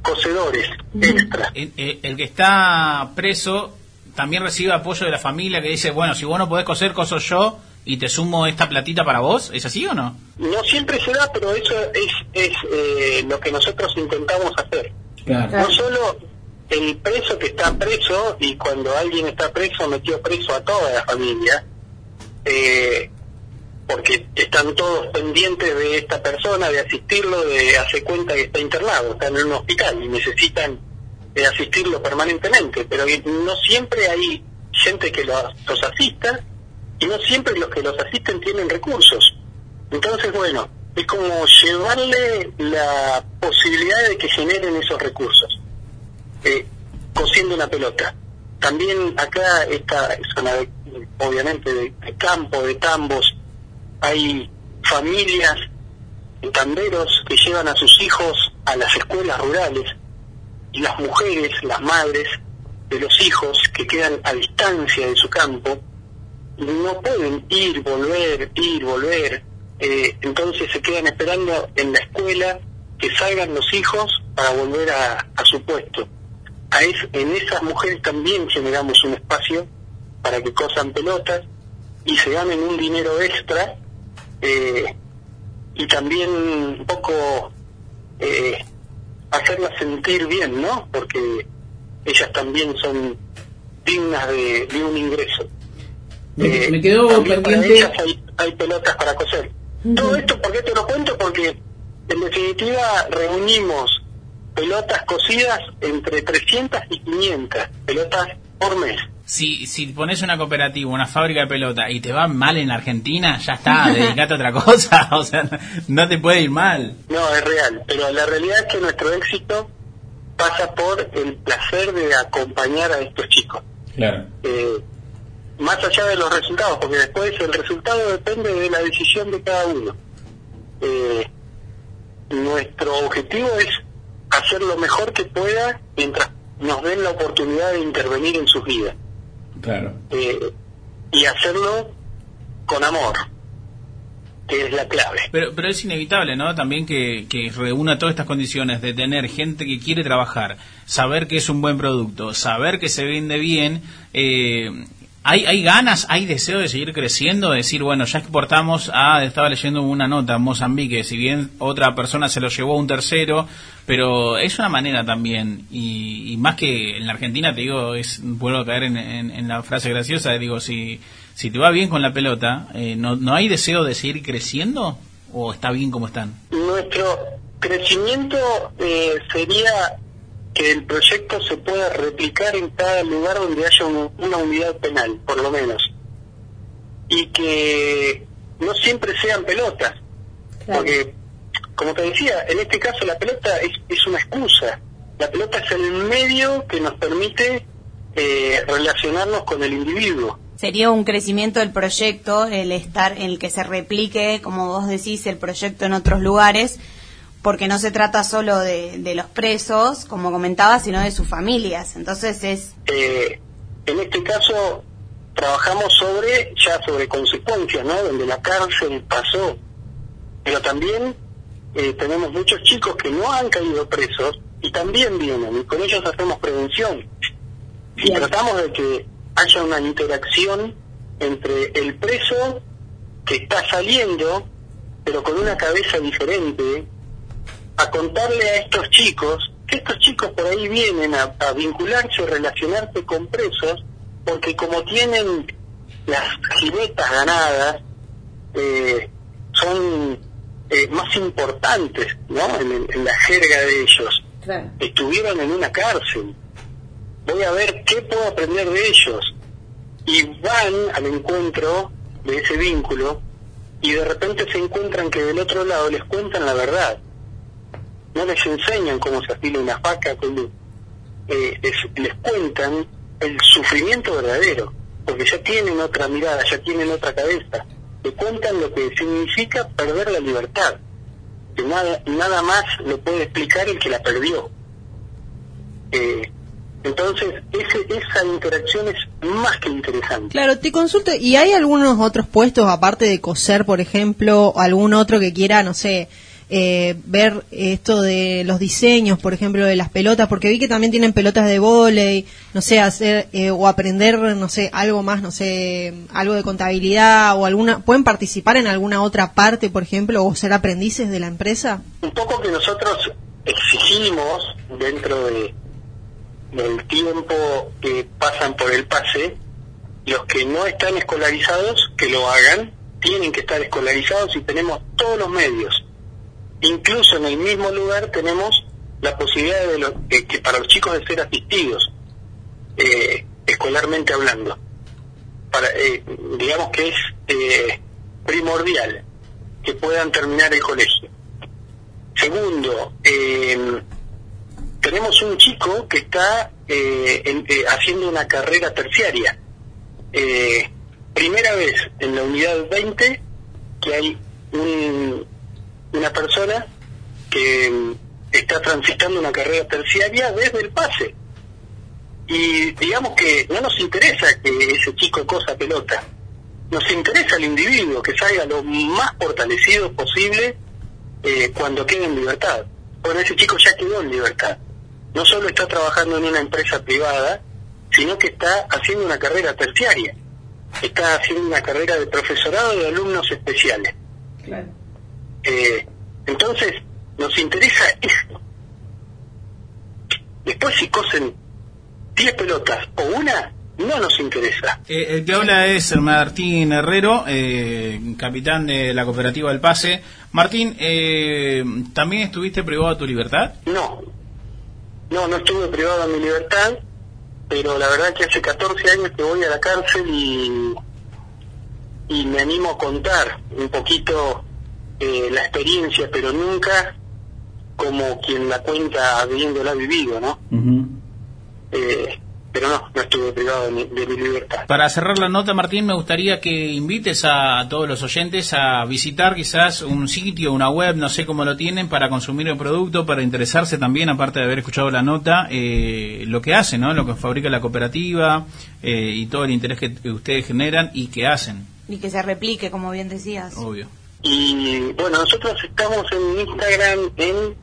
cosedores extra. El, el- el que está preso también recibe apoyo de la familia que dice, bueno, si vos no podés coser, coso yo y te sumo esta platita para vos. ¿Es así o no? No siempre se da, pero eso es, es eh, lo que nosotros intentamos hacer. No solo el preso que está preso, y cuando alguien está preso, metió preso a toda la familia, eh, porque están todos pendientes de esta persona, de asistirlo, de hacer cuenta que está internado, está en un hospital y necesitan de asistirlo permanentemente, pero no siempre hay gente que los, los asista y no siempre los que los asisten tienen recursos. Entonces, bueno, es como llevarle la posibilidad de que generen esos recursos, eh, cosiendo una pelota. También acá, esta zona, de- obviamente, de, campo, de tambos, hay familias tanderos que llevan a sus hijos a las escuelas rurales y las mujeres, las madres de los hijos que quedan a distancia de su campo, no pueden ir, volver, ir, volver, eh, entonces se quedan esperando en la escuela que salgan los hijos para volver a, su puesto. A es, en esas mujeres también generamos un espacio para que cosan pelotas y se ganen un dinero extra eh, y también un poco eh, hacerlas sentir bien, ¿no? Porque ellas también son dignas de un ingreso. Me, me quedó pendiente. hay, hay pelotas para coser. Todo esto, ¿por qué te lo cuento? Porque en definitiva reunimos pelotas cosidas entre 300 y 500 pelotas por mes. Si, si pones una cooperativa, una fábrica de pelota y te va mal en Argentina, ya está, dedicate a otra cosa. O sea, no, no te puede ir mal. No, es real, pero la realidad es que nuestro éxito pasa por el placer de acompañar a estos chicos. Claro. Eh, más allá de los resultados, porque después el resultado depende de la decisión de cada uno. Eh, nuestro objetivo es hacer lo mejor que pueda mientras nos den la oportunidad de intervenir en sus vidas Claro. eh, y hacerlo con amor, que es la clave. Pero, pero es inevitable, ¿no? También que, que reúna todas estas condiciones de tener gente que quiere trabajar, saber que es un buen producto, saber que se vende bien. Eh, ¿hay, ¿Hay ganas, hay deseo de seguir creciendo? De decir, bueno, ya exportamos a, estaba leyendo una nota en Mozambique, si bien otra persona se lo llevó a un tercero, pero es una manera también, y, y más que en la Argentina, te digo, es vuelvo a caer en, en- en la frase graciosa, digo, si, si te va bien con la pelota, eh, ¿no, ¿no hay deseo de seguir creciendo? ¿O está bien como están? Nuestro crecimiento eh, sería que el proyecto se pueda replicar en cada lugar donde haya un- una unidad penal, por lo menos. Y que no siempre sean pelotas. Porque, como te decía, en este caso la pelota es, es una excusa. La pelota es el medio que nos permite eh, relacionarnos con el individuo. Sería un crecimiento del proyecto, el estar en el que se replique, como vos decís, el proyecto en otros lugares, porque no se trata solo de, de los presos, como comentaba, sino de sus familias. Entonces es Eh, en este caso trabajamos sobre ya sobre consecuencias, ¿no? Donde la cárcel pasó, pero también eh, tenemos muchos chicos que no han caído presos y también vienen y con ellos hacemos prevención y tratamos de que haya una interacción entre el preso que está saliendo pero con una cabeza diferente a contarle a estos chicos que estos chicos por ahí vienen a, a vincularse, relacionarse con presos, porque como tienen las jinetas ganadas, eh, son eh, más importantes ¿no? en la jerga de ellos. Estuvieron en una cárcel. Voy a ver qué puedo aprender de ellos. Y van al encuentro de ese vínculo y de repente se encuentran que del otro lado les cuentan la verdad no les enseñan cómo se afila una faca, cómo, eh, les, cuentan el sufrimiento verdadero, porque ya tienen otra mirada, ya tienen otra cabeza, le cuentan lo que significa perder la libertad, que nada, nada más lo puede explicar el que la perdió. Eh, entonces, ese, esa interacción es más que interesante. Claro, te consulto, ¿y hay algunos otros puestos, aparte de coser, por ejemplo, algún otro que quiera, no sé, eh, ver esto de los diseños, por ejemplo, de las pelotas? Porque vi que también tienen pelotas de vóley, no sé, hacer eh, o aprender, no sé, algo más, no sé, algo de contabilidad o alguna, ¿pueden participar en alguna otra parte, por ejemplo, o ser aprendices de la empresa? un poco que nosotros exigimos dentro de del tiempo que pasan por el pase, los que no están escolarizados que lo hagan, tienen que estar escolarizados y tenemos todos los medios. Incluso en el mismo lugar tenemos la posibilidad de, lo- de que para los chicos de ser asistidos, eh, escolarmente hablando. Eh, digamos que es eh, primordial que puedan terminar el colegio. Segundo, tenemos un chico que está en- haciendo una carrera terciaria. Primera vez en la unidad 20 que hay un, una persona que mm, está transitando una carrera terciaria desde el pase. Y digamos que no nos interesa que ese chico cosa pelota, nos interesa el individuo que salga lo más fortalecido posible eh, cuando quede en libertad. Bueno, ese chico ya quedó en libertad. No solo está trabajando en una empresa privada, sino que está haciendo una carrera terciaria. Está haciendo una carrera de profesorado de alumnos especiales. Eh, entonces, nos interesa esto. Después si cosen 10 pelotas o una, no nos interesa. Eh, el que habla es Martín Herrero, eh, capitán de la cooperativa del Pase. Martín, eh, ¿también estuviste privado de tu libertad? No, no, no estuve privado de mi libertad, pero la verdad que hace 14 años que voy a la cárcel y, y me animo a contar un poquito eh, la experiencia, pero nunca como quien la cuenta habiéndola vivido, ¿no? Eh, pero no, no estuve privado de mi, de mi libertad. Para cerrar la nota, Martín, me gustaría que invites a todos los oyentes a visitar quizás un sitio, una web, no sé cómo lo tienen, para consumir el producto, para interesarse también, aparte de haber escuchado la nota, eh, lo que hacen, ¿no? Lo que fabrica la cooperativa eh, y todo el interés que ustedes generan y que hacen. Y que se replique, como bien decías. Obvio. Y bueno, nosotros estamos en Instagram en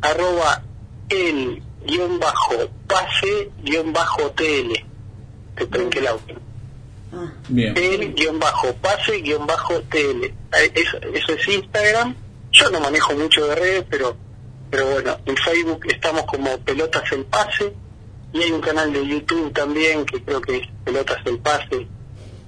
arroba el guion bajo pase guion bajo TL. Te trenqué el auto. Bien. El guion bajo pase guion bajo TL. Eso, eso es Instagram. Yo no manejo mucho de redes, pero pero bueno, en Facebook estamos como Pelotas el Pase y hay un canal de YouTube también que creo que es Pelotas el Pase,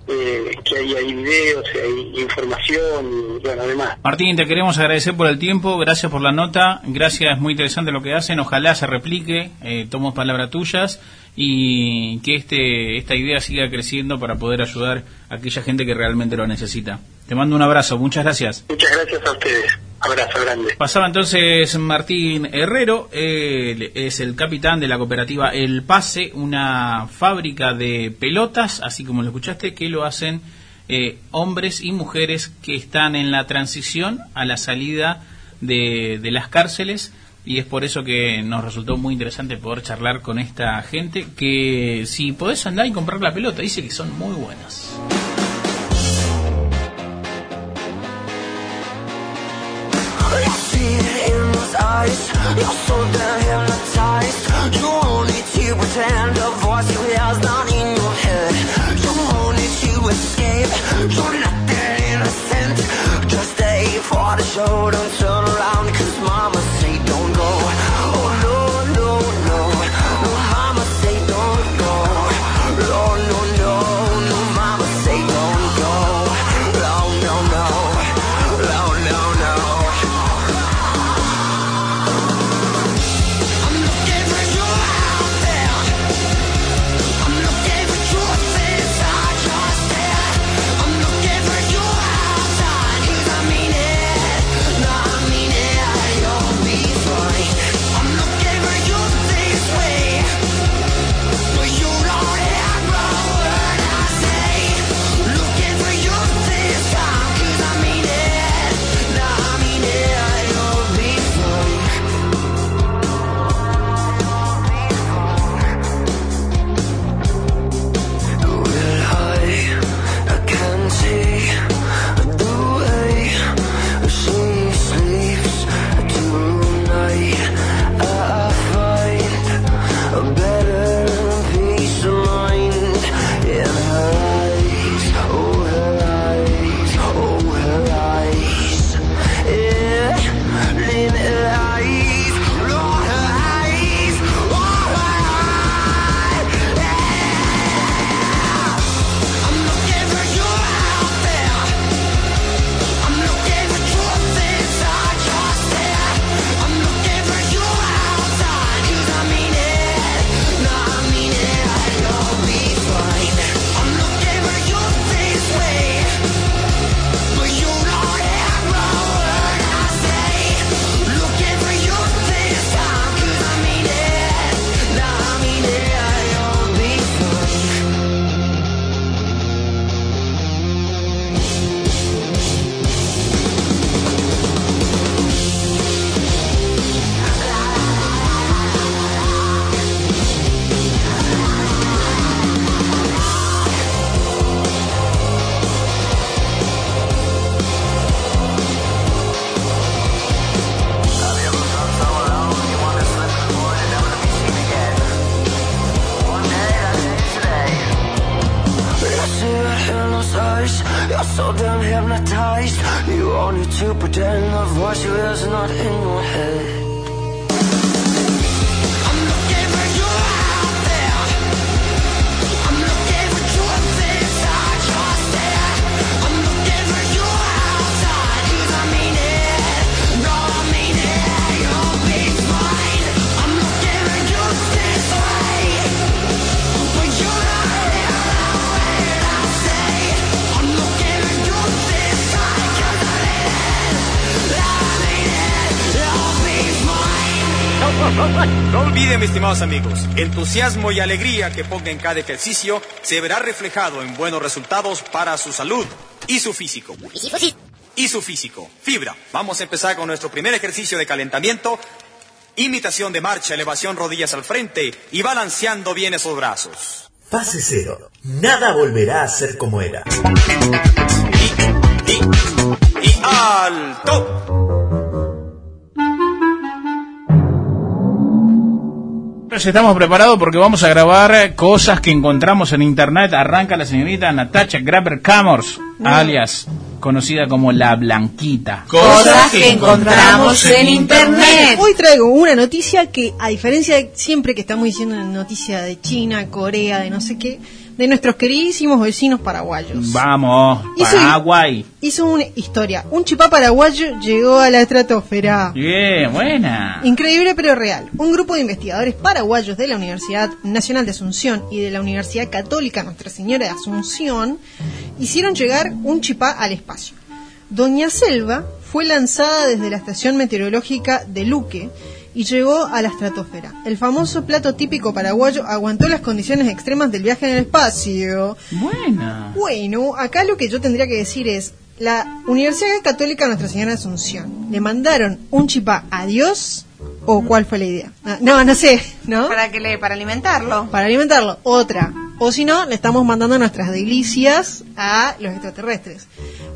eh, que hay videos, hay información y bueno, además. Martín, te queremos agradecer por el tiempo, gracias por la nota, gracias, muy interesante lo que hacen, ojalá se replique, eh, tomo palabras tuyas y que este esta idea siga creciendo para poder ayudar a aquella gente que realmente lo necesita. Te mando un abrazo, muchas gracias. Muchas gracias a ustedes. Abrazo grande. Pasaba entonces Martín Herrero, él es el capitán de la cooperativa El Pase, una fábrica de pelotas, así como lo escuchaste, que lo hacen eh, hombres y mujeres que están en la transición a la salida de, de las cárceles y es por eso que nos resultó muy interesante poder charlar con esta gente que si podés andar y comprar la pelota, dice que son muy buenas. show. Don't turn around, cause mama estimados amigos, entusiasmo y alegría que ponga en cada ejercicio se verá reflejado en buenos resultados para su salud y su físico. Y su físico. Fibra. Vamos a empezar con nuestro primer ejercicio de calentamiento. Imitación de marcha, elevación rodillas al frente y balanceando bien esos brazos. Fase cero. Nada volverá a ser como era. Y alto. Estamos preparados porque vamos a grabar cosas que encontramos en internet. Arranca la señorita Natacha Graber Camors, alias conocida como la Blanquita. Cosas que encontramos en internet. Hoy traigo una noticia que, a diferencia de siempre que estamos diciendo noticia de China, Corea, de no sé qué, de nuestros queridísimos vecinos paraguayos. Vamos, Hizo- Paraguay. Hizo una historia. Un chipá paraguayo llegó a la estratosfera. Bien, buena. Increíble pero real. Un grupo de investigadores paraguayos de la Universidad Nacional de Asunción y de la Universidad Católica Nuestra Señora de Asunción hicieron llegar un chipá al espacio. Doña Selva fue lanzada desde la estación meteorológica de Luque y llegó a la estratosfera. El famoso plato típico paraguayo aguantó las condiciones extremas del viaje en el espacio. Buena. Bueno, acá lo que yo tendría que decir es, la Universidad Católica Nuestra Señora de Asunción, ¿le mandaron un chipá a Dios o cuál fue la idea? Ah, No, no sé, ¿no? ¿Para que le, para alimentarlo? Para alimentarlo, otra. O si no, le estamos mandando nuestras delicias a los extraterrestres.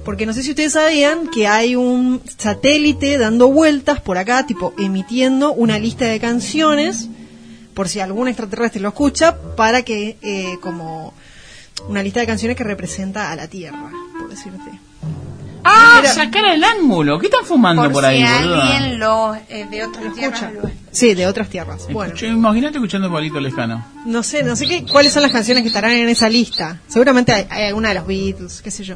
Porque no sé si ustedes sabían que hay un satélite dando vueltas por acá, tipo emitiendo una lista de canciones, por si algún extraterrestre lo escucha, para que, eh, como una lista de canciones que representa a la Tierra, por decirte. Ah, sacar el ángulo. ¿Qué están fumando por, Por, ahí, si boluda? alguien lo eh, de otras tierras lo- Sí, de otras tierras. Bueno, Imagínate escuchando Palito Lejano. no sé, no sé qué, cuáles son las canciones que estarán en esa lista. Seguramente hay, hay alguna de los Beatles, qué sé yo.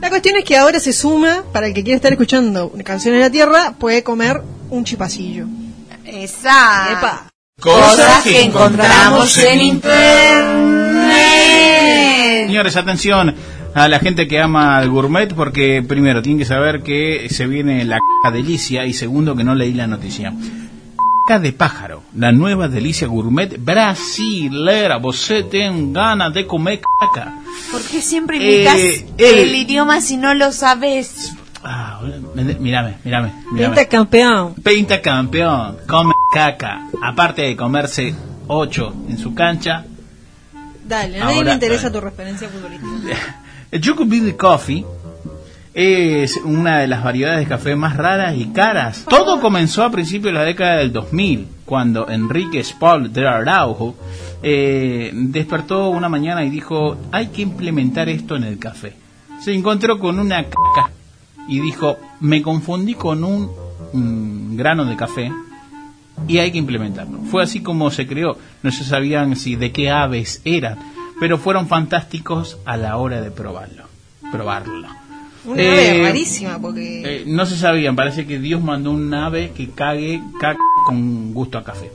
La cuestión es que ahora se suma, para el que quiera estar escuchando canciones de la Tierra, puede comer un chipacillo. Esa. Epa. Cosas que encontramos en internet. Señores, atención a la gente que ama al gourmet porque primero tienen que saber que se viene la c delicia y segundo que no leí la noticia. C de pájaro, la nueva delicia gourmet brasilera. Vos ten ganas de comer caca. ¿Por qué siempre Eh, imitas el- idioma si no lo sabes? Ah, mírame, mírame, mírame. Pinta campeón. Pinta campeón, come caca. Aparte de comerse ocho en su cancha, Dale, a nadie Ahora, le interesa dale. tu referencia futbolística. El Coffee es una de las variedades de café más raras y caras. Todo comenzó a principios de la década del 2000, cuando Enrique Spall de Araujo eh, despertó una mañana y dijo, hay que implementar esto en el café. Se encontró con una caca y dijo, me confundí con un mm, grano de café y hay que implementarlo. Fue así como se creó. No se sabían si de qué aves eran, pero fueron fantásticos a la hora de probarlo. Probarlo. Una Eh, ave rarísima, porque... Eh, no se sabían, parece que Dios mandó un ave que cague caca con gusto a café.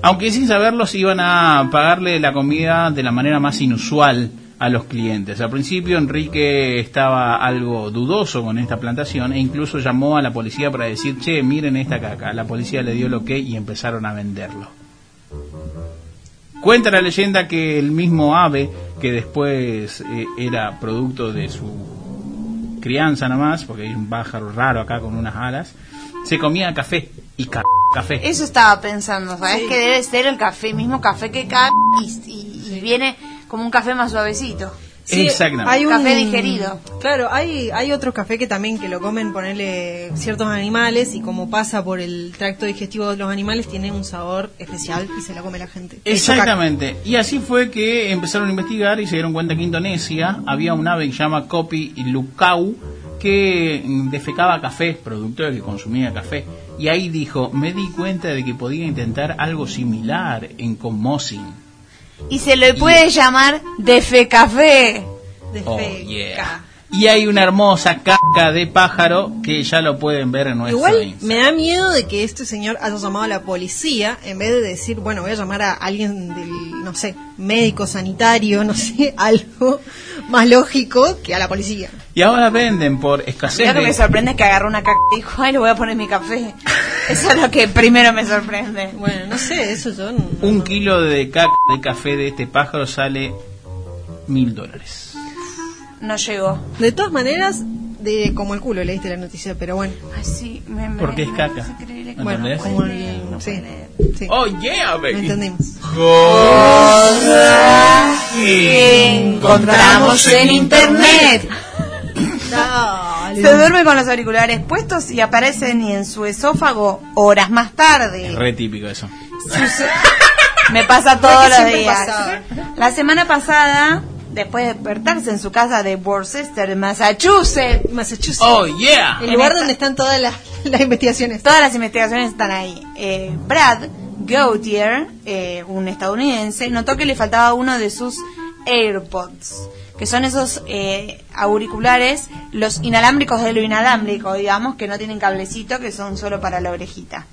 Aunque sin saberlo se iban a pagarle la comida de la manera más inusual a los clientes. Al principio Enrique estaba algo dudoso con esta plantación e incluso llamó a la policía para decir, che, miren esta caca. La policía le dio lo que y empezaron a venderlo. Cuenta la leyenda que el mismo ave, que después eh, era producto de su crianza nada más, porque hay un pájaro raro acá con unas alas, se comía café y ca café. Eso estaba pensando, ¿sabes? Que debe ser el café, mismo café que cae y, y- y viene como un café más suavecito. Sí, Exactamente. Hay un Café digerido. Claro, hay, hay otros cafés que también que lo comen ponerle ciertos animales y como pasa por el tracto digestivo de los animales tiene un sabor especial y se lo come la gente. Exactamente. Y así fue que empezaron a investigar y se dieron cuenta que en Indonesia había un ave que se llama Kopi Lukau que defecaba café, producto de que consumía café. Y ahí dijo, me di cuenta de que podía intentar algo similar en Conmosin. Y se le puede llamar de fe café. De Oh, fe- yeah. Y hay una hermosa caca de pájaro que ya lo pueden ver en nuestro Igual Instagram. me da miedo de que este señor haya llamado a la policía en vez de decir, bueno, voy a llamar a alguien del, no sé, médico sanitario, no sé, algo más lógico que a la policía. Y ahora venden por escasez Lo que me sorprende es que agarró una caca y dijo, ay, le voy a poner mi café. Eso es lo que primero me sorprende. Bueno, no sé, eso yo no- Un kilo de caca de café de este pájaro sale mil dólares. No llegó. De todas maneras, de como el culo leíste la noticia, pero bueno. Ay, sí, me, me- Porque es caca. que- Bueno, ¿Entendés? como el... sí, sí. Oh yeah, baby. entendimos. encontramos en internet. Dale. Se duerme con los auriculares puestos y aparecen en su esófago horas más tarde. Es re típico eso. Me pasa todos los días. pasaba. La semana pasada, después de despertarse en su casa de Worcester, Massachusetts, Massachusetts. Oh yeah. el lugar donde están todas las, las investigaciones. todas las investigaciones están ahí. Eh, Brad Gautier, eh, un estadounidense, notó que le faltaba uno de sus AirPods, que son esos eh, auriculares, los inalámbricos de lo inalámbrico, digamos, que no tienen cablecito, que son solo para la orejita.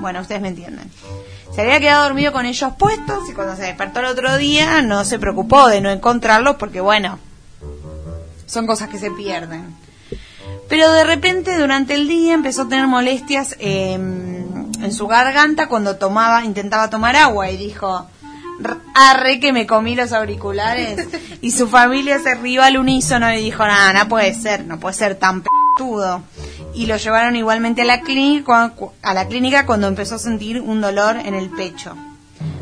Bueno, ustedes me entienden. Se había quedado dormido con ellos puestos y cuando se despertó el otro día no se preocupó de no encontrarlos porque, bueno, son cosas que se pierden. Pero de repente durante el día empezó a tener molestias eh, en su garganta cuando tomaba, intentaba tomar agua y dijo, "R- arre que me comí los auriculares. Y su familia se rió al unísono y dijo, nada, no puede ser, no puede ser tan petudo. Y lo llevaron igualmente a la, clínica, a la clínica cuando empezó a sentir un dolor en el pecho.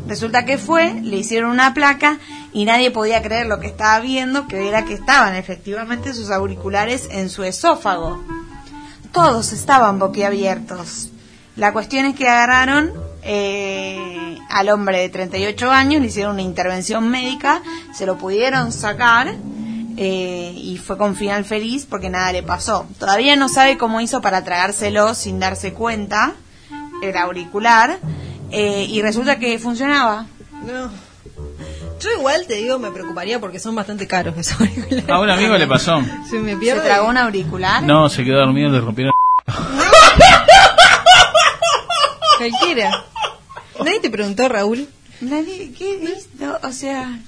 Resulta que fue, le hicieron una placa y nadie podía creer lo que estaba viendo, que era que estaban efectivamente sus auriculares en su esófago. Todos estaban boquiabiertos. La cuestión es que agarraron eh, al hombre de 38 años, le hicieron una intervención médica, se lo pudieron sacar eh, y fue con final feliz porque nada le pasó. Todavía no sabe cómo hizo para tragárselo sin darse cuenta, el auricular, eh, y resulta que funcionaba. No. Yo igual te digo, me preocuparía porque son bastante caros esos auriculares. A un amigo le pasó. Se me ¿Se pierde. tragó un auricular? No, se quedó dormido y le rompieron. Cualquiera. Nadie te preguntó, Raúl. Nadie, ¿qué visto? O sea...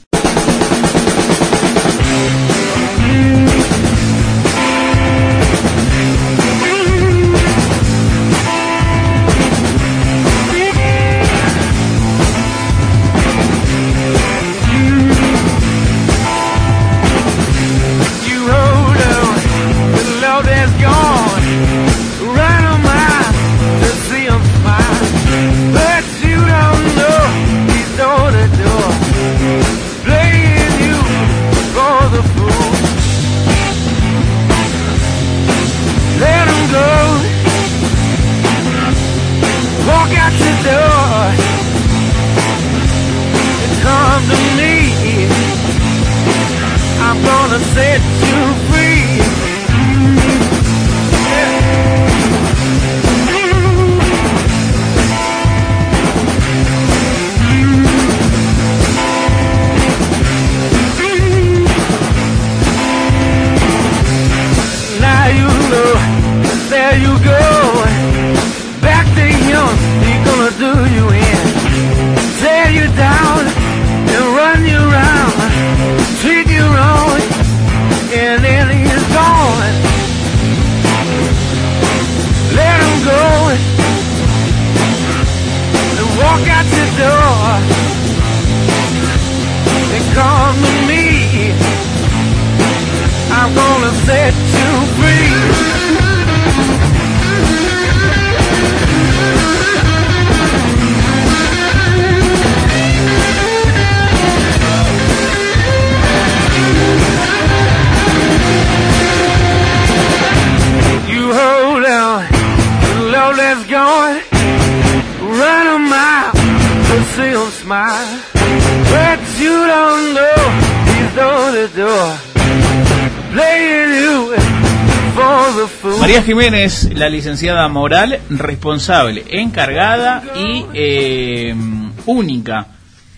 la licenciada moral, responsable, encargada y eh, única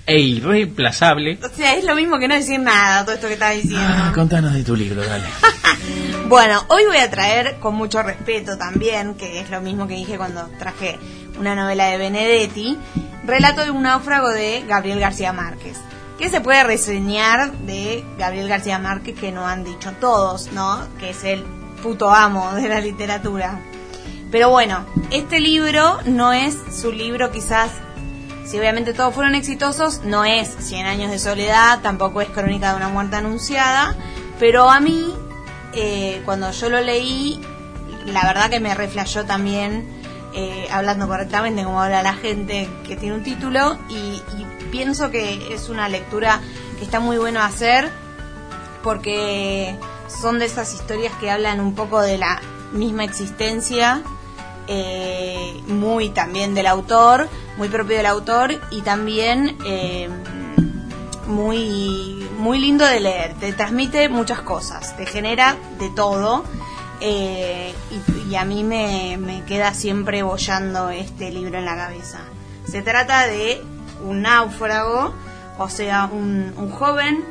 e irreemplazable. O sea, es lo mismo que no decir nada, todo esto que estás diciendo. Ah, contanos de tu libro, dale. Bueno, hoy voy a traer con mucho respeto también, que es lo mismo que dije cuando traje una novela de Benedetti, relato de un náufrago de Gabriel García Márquez. ¿Qué se puede reseñar de Gabriel García Márquez que no han dicho todos, no? Que es el puto amo de la literatura. Pero bueno, este libro no es su libro quizás, si obviamente todos fueron exitosos, no es Cien años de soledad, tampoco es Crónica de una muerte anunciada, pero a mí, eh, cuando yo lo leí, la verdad que me reflejó también, eh, hablando correctamente como habla la gente que tiene un título, y, y pienso que es una lectura que está muy bueno hacer, porque son de esas historias que hablan un poco de la misma existencia, eh, muy también del autor, muy propio del autor y también eh, muy, muy lindo de leer. Te transmite muchas cosas, te genera de todo. eh, y, a mí me, me queda siempre bollando este libro en la cabeza. Se trata de un náufrago, o sea, un, un joven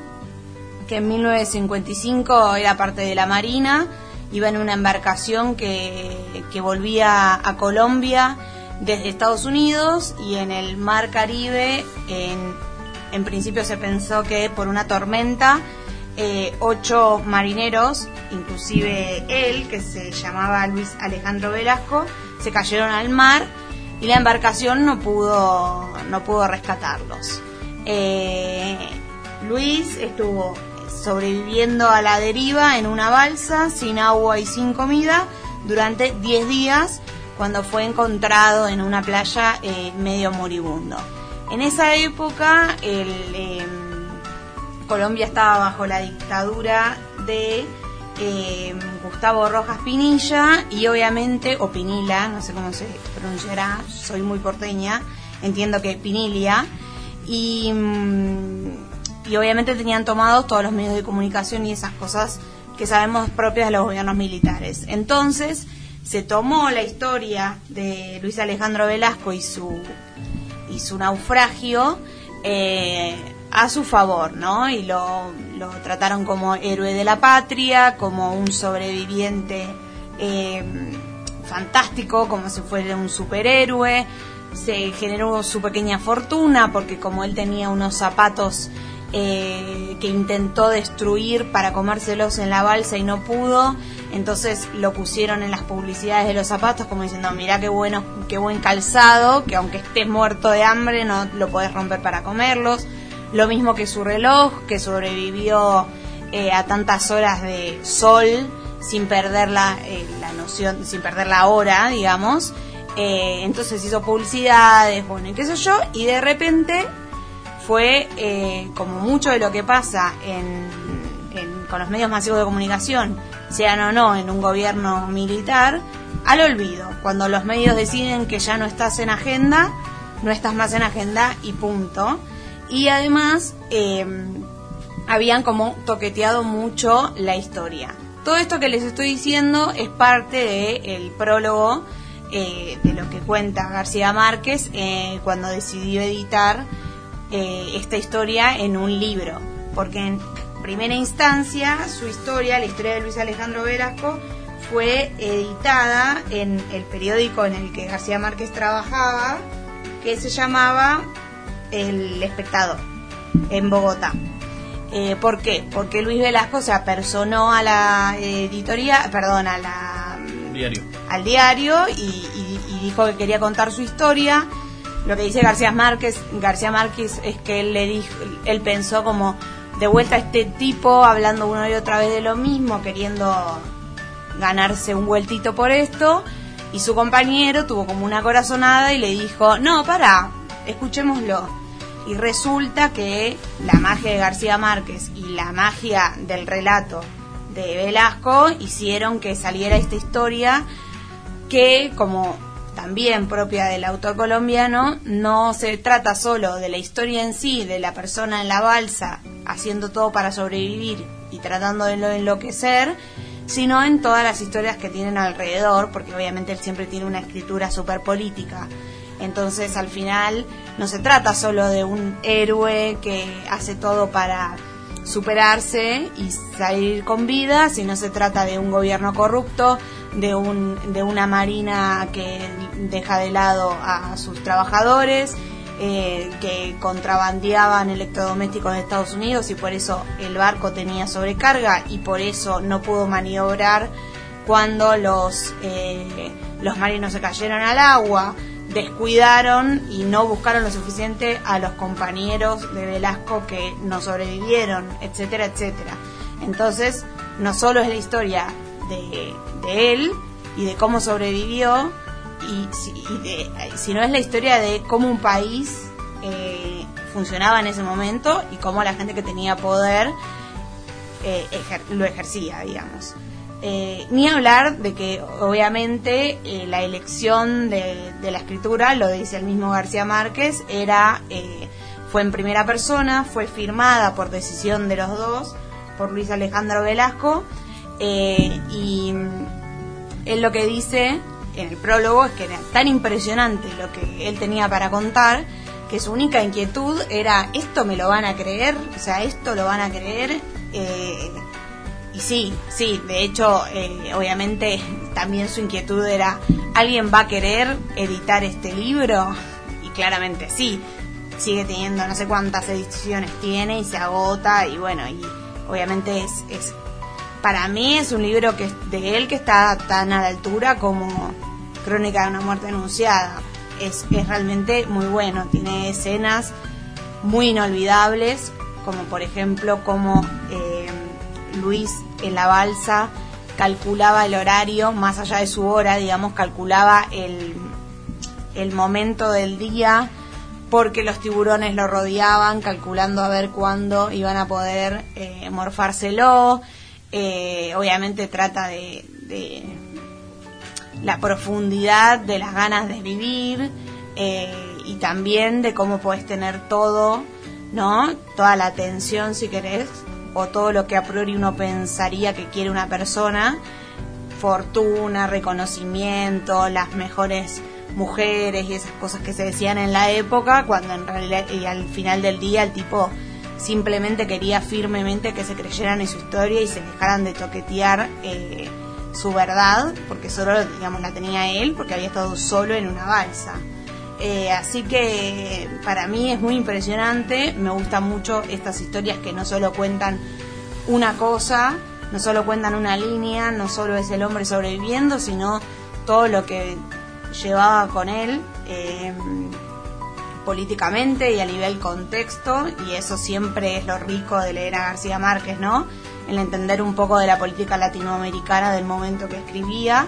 que en 1955 era parte de la Marina, iba en una embarcación que, que volvía a Colombia desde Estados Unidos y en el mar Caribe, en, en principio se pensó que por una tormenta, eh, ocho marineros, inclusive él, que se llamaba Luis Alejandro Velasco, se cayeron al mar y la embarcación no pudo, no pudo rescatarlos. Eh, Luis estuvo sobreviviendo a la deriva en una balsa, sin agua y sin comida, durante 10 días, cuando fue encontrado en una playa eh, medio moribundo. En esa época, eh, Colombia estaba bajo la dictadura de eh, Gustavo Rojas Pinilla y obviamente, o Pinila, no sé cómo se pronunciará, soy muy porteña, entiendo que Pinilia, y, mm, y obviamente tenían tomados todos los medios de comunicación y esas cosas que sabemos propias de los gobiernos militares. Entonces, se tomó la historia de Luis Alejandro Velasco y su, y su naufragio eh, a su favor, ¿no? Y lo, lo trataron como héroe de la patria, como un sobreviviente eh, fantástico, como si fuera un superhéroe. Se generó su pequeña fortuna porque como él tenía unos zapatos eh, que intentó destruir para comérselos en la balsa y no pudo, entonces lo pusieron en las publicidades de los zapatos como diciendo, mira qué bueno, qué buen calzado, que aunque estés muerto de hambre no lo podés romper para comerlos. Lo mismo que su reloj, que sobrevivió eh, a tantas horas de sol sin perder la, eh, la noción, sin perder la hora, digamos. Eh, entonces hizo publicidades, bueno, y qué sé yo, y de repente fue eh, como mucho de lo que pasa en, con los medios masivos de comunicación, sean o no en un gobierno militar, al olvido. Cuando los medios deciden que ya no estás en agenda, no estás más en agenda y punto. Y además eh, habían como toqueteado mucho la historia. Todo esto que les estoy diciendo es parte del prólogo eh, de lo que cuenta García Márquez eh, cuando decidió editar eh, esta historia en un libro. Porque en primera instancia su historia, la historia de Luis Alejandro Velasco, fue editada en el periódico en el que García Márquez trabajaba, que se llamaba El Espectador, en Bogotá. Eh, ¿Por qué? Porque Luis Velasco se apersonó a la editoría, perdón, a la Diario. al diario y, y- y dijo que quería contar su historia. Lo que dice García Márquez, García Márquez es que él le dijo, él pensó como de vuelta a este tipo hablando una y otra vez de lo mismo, queriendo ganarse un vueltito por esto. Y su compañero tuvo como una corazonada y le dijo, no, para, escuchémoslo. Y resulta que la magia de García Márquez y la magia del relato de Velasco hicieron que saliera esta historia que, como también propia del autor colombiano, no se trata solo de la historia en sí, de la persona en la balsa haciendo todo para sobrevivir y tratando de enloquecer, sino en todas las historias que tienen alrededor, porque obviamente él siempre tiene una escritura súper política. Entonces al final no se trata solo de un héroe que hace todo para superarse y salir con vida, sino se trata de un gobierno corrupto, de, un, de una marina que deja de lado a sus trabajadores, eh, que contrabandeaban electrodomésticos de Estados Unidos y por eso el barco tenía sobrecarga y por eso no pudo maniobrar cuando los, eh, los marinos se cayeron al agua descuidaron y no buscaron lo suficiente a los compañeros de Velasco que no sobrevivieron, etcétera, etcétera. Entonces, no solo es la historia de, él y de cómo sobrevivió, y, de, sino es la historia de cómo un país eh, funcionaba en ese momento y cómo la gente que tenía poder eh, lo ejercía, digamos. Eh, ni hablar de que obviamente la elección de, la escritura, lo dice el mismo García Márquez, era fue en primera persona, fue firmada por decisión de los dos, por Luis Alejandro Velasco, y él lo que dice en el prólogo es que era tan impresionante lo que él tenía para contar, que su única inquietud era, ¿esto me lo van a creer? O sea, ¿esto lo van a creer? y sí, sí, de hecho, eh, obviamente también su inquietud era, ¿alguien va a querer editar este libro? Y claramente sí, sigue teniendo no sé cuántas ediciones tiene y se agota y bueno, y obviamente es para mí es un libro que de él que está tan a la altura como Crónica de una muerte anunciada. Es, es realmente muy bueno, tiene escenas muy inolvidables, como por ejemplo como eh, Luis en la balsa calculaba el horario, más allá de su hora, digamos, calculaba el, el momento del día porque los tiburones lo rodeaban, calculando a ver cuándo iban a poder eh, morfárselo. Eh, obviamente trata de, la profundidad de las ganas de vivir eh, y también de cómo puedes tener todo, ¿no? Toda la atención, si querés, o todo lo que a priori uno pensaría que quiere una persona, fortuna, reconocimiento, las mejores mujeres y esas cosas que se decían en la época, cuando en realidad y al final del día el tipo simplemente quería firmemente que se creyeran en su historia y se dejaran de toquetear eh, su verdad, porque solo digamos la tenía él, porque había estado solo en una balsa. Eh, así que para mí es muy impresionante, me gustan mucho estas historias que no solo cuentan una cosa, no solo cuentan una línea, no solo es el hombre sobreviviendo, sino todo lo que llevaba con él eh, políticamente y a nivel contexto, y eso siempre es lo rico de leer a García Márquez, ¿no? El entender un poco de la política latinoamericana del momento que escribía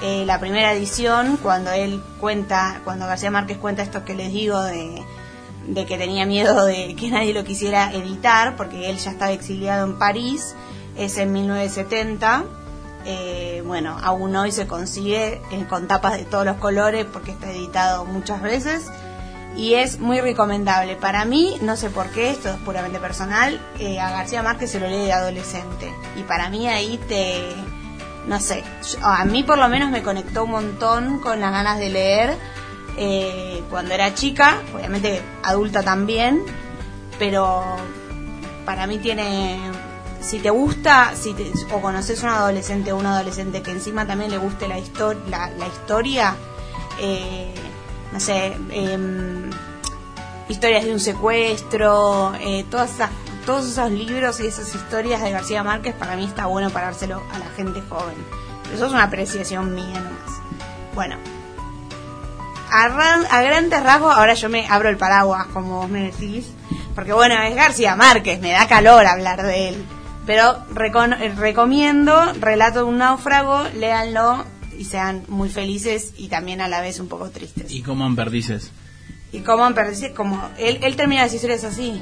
eh, la primera edición, cuando él cuenta, cuando García Márquez cuenta esto que les digo de, que tenía miedo de que nadie lo quisiera editar, porque él ya estaba exiliado en París, es en 1970. Eh, bueno, aún hoy se consigue eh, con tapas de todos los colores porque está editado muchas veces y es muy recomendable. Para mí, no sé por qué, esto es puramente personal, a García Márquez se lo lee de adolescente y para mí ahí te, no sé, a mí por lo menos me conectó un montón con las ganas de leer eh, cuando era chica, obviamente adulta también, pero para mí tiene, si te gusta, si te, o conoces un adolescente o un adolescente que encima también le guste la, histor la, la historia, eh, no sé, eh, historias de un secuestro, eh, todas esas todos esos libros y esas historias de García Márquez para mí está bueno parárselo a la gente joven. Pero eso es una apreciación mía nomás. Bueno, a grandes rasgos, ahora yo me abro el paraguas, como vos me decís, porque bueno, es García Márquez, me da calor hablar de él. Pero recon recomiendo Relato de un náufrago, léanlo y sean muy felices y también a la vez un poco tristes. ¿Y cómo en perdices? Y cómo en perdices, como él, él termina las historias así.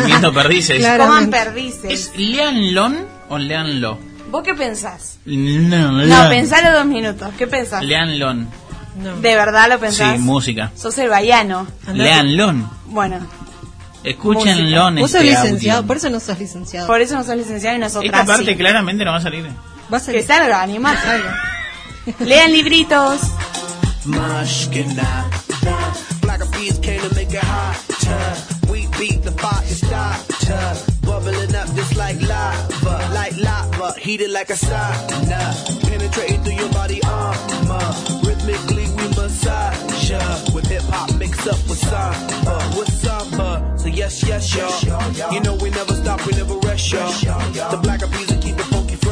Comiendo perdices. Coman perdices. ¿Es leanlon o leanlo? ¿Vos qué pensás? No, no pensalo dos minutos. ¿Qué pensás? Leanlon. ¿De verdad lo pensás? Sí, música. Sos el baiano. Leanlo. Bueno, Escúchenlo en Vos sos este licenciado, audio. por eso no sos licenciado. por eso no sos licenciado y nosotras Esta parte sí. claramente no va a salir. Vas a que están animados. Lean libritos. heated like a sauna, penetrating through your body armor. Rhythmically we massage ya with hip hop mixed up with samba, with samba. So yes, yes, y'all. You know we never stop, we never rest, y'all. The black keep it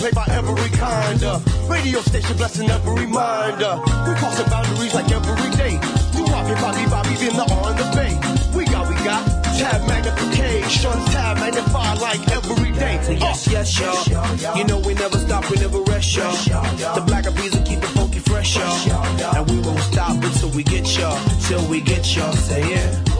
played by every kind of radio station blessing every mind. Uh, we crossing boundaries like every day. Do Bobby, Bobby, Bobby, in the on the bay. We got, we got tab magnification, tab magnify like every day. Yes, yes, y'all. You know we never stop, we never rest, y'all. The black of bees will keep it funky fresh, y'all. And we won't stop until we get y'all, till we get y'all. Say yeah.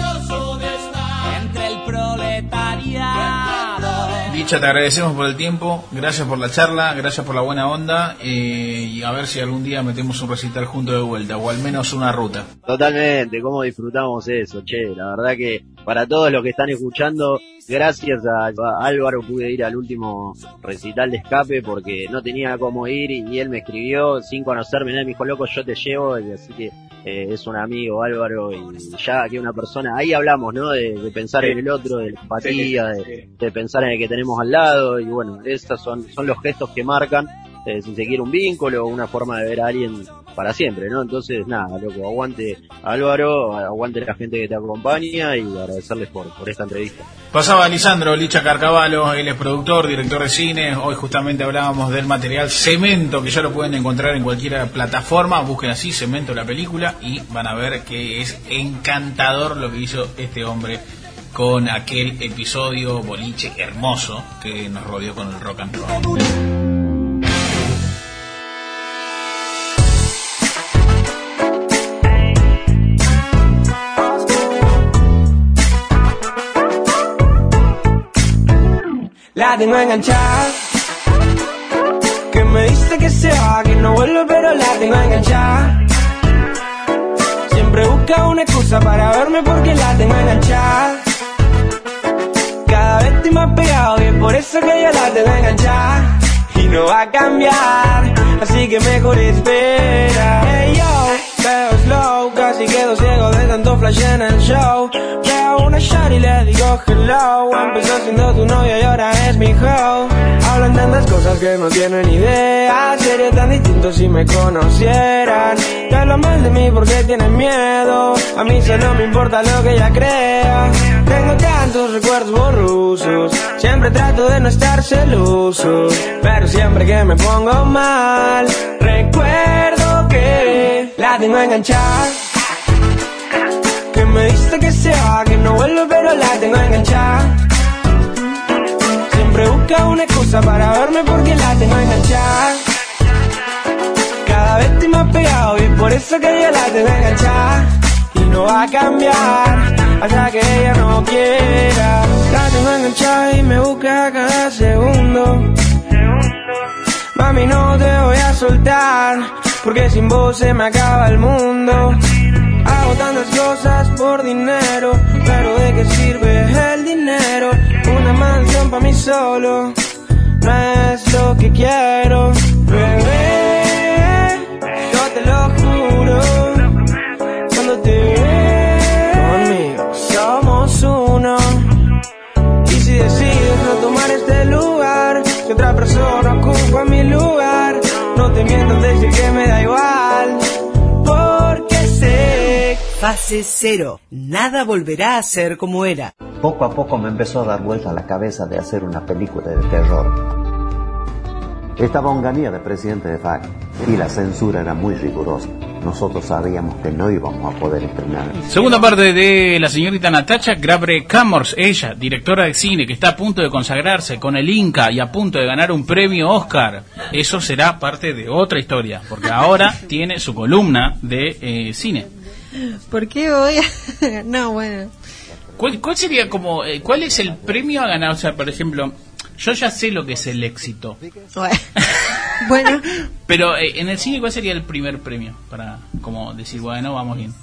el proletariado. Licha, te agradecemos por el tiempo, gracias por la charla, gracias por la buena onda eh, y a ver si algún día metemos un recital junto de vuelta o al menos una ruta. Totalmente, cómo disfrutamos eso, che. La verdad que para todos los que están escuchando, gracias a, a Álvaro pude ir al último recital de escape porque no tenía cómo ir y, y él me escribió sin conocerme, me dijo, loco, yo te llevo, y así que eh, es un amigo Álvaro y ya que una persona, ahí hablamos, ¿no? De, de pensar en el otro, de la empatía, de, de pensar en el que tenemos al lado y bueno, esos son, son los gestos que marcan eh, si se quiere un vínculo o una forma de ver a alguien para siempre, ¿no? Entonces, nada, loco, aguante Álvaro, aguante la gente que te acompaña y agradecerles por, esta entrevista. Pasaba Lisandro Licha Carcavalo, él es productor, director de cine. Hoy justamente hablábamos del material Cemento, que ya lo pueden encontrar en cualquier plataforma. Busquen así Cemento la película y van a ver que es encantador lo que hizo este hombre con aquel episodio boliche hermoso que nos rodeó con el rock and roll. La tengo enganchada. Que me dice que se va, que no vuelve, pero la tengo enganchada. Siempre busca una excusa para verme porque la tengo enganchada. Cada vez estoy más pegado y es por eso que yo la tengo enganchada. Y no va a cambiar, así que mejor espera. Hey yo, veo slow, casi quedo ciego de tanto flash en el show. Veo una shot y le digo hello. Empezó siendo tu novia y ahora es mi hoe. Hablan tantas cosas que no tienen idea. Sería tan distinto si me conocieran. Te hablan mal de mí porque tienen miedo. A mí solo me importa lo que ella crea. Tengo tantos recuerdos borrosos. Siempre trato de no estar celoso. Pero siempre que me pongo mal, recuerdo que la tengo enganchada. Que me dice que se va, que no vuelve, pero la tengo enganchada. Siempre busca una excusa para verme porque la tengo enganchada. Cada vez estoy más pegado y por eso que yo la tengo enganchada. Y no va a cambiar hasta que ella no quiera. La tengo enganchada y me busca cada segundo. Mami, no te voy a soltar, porque sin vos se me acaba el mundo. Hago tantas cosas por dinero, pero ¿de qué sirve el dinero? Una mansión para mí solo, no es lo que quiero, bebé. Sé Fase cero. Nada volverá a ser como era. Poco a poco me empezó a dar vuelta la cabeza de hacer una película de terror. Estaba Onganía de presidente de FAC y la censura era muy rigurosa. Nosotros sabíamos que no íbamos a poder estrenar. Segunda parte de la señorita Natacha Grabre Camors, ella, directora de cine, que está a punto de consagrarse con el Inca y a punto de ganar un premio Oscar. Eso será parte de otra historia, porque ahora tiene su columna de eh, cine. ¿Por qué voy a.? no, bueno. ¿Cuál, cuál sería como, eh, cuál es el premio a ganar? O sea, por ejemplo, yo ya sé lo que es el éxito, Bueno, pero eh, en el cine, ¿cuál sería el primer premio? Para, como decir, bueno, vamos bien.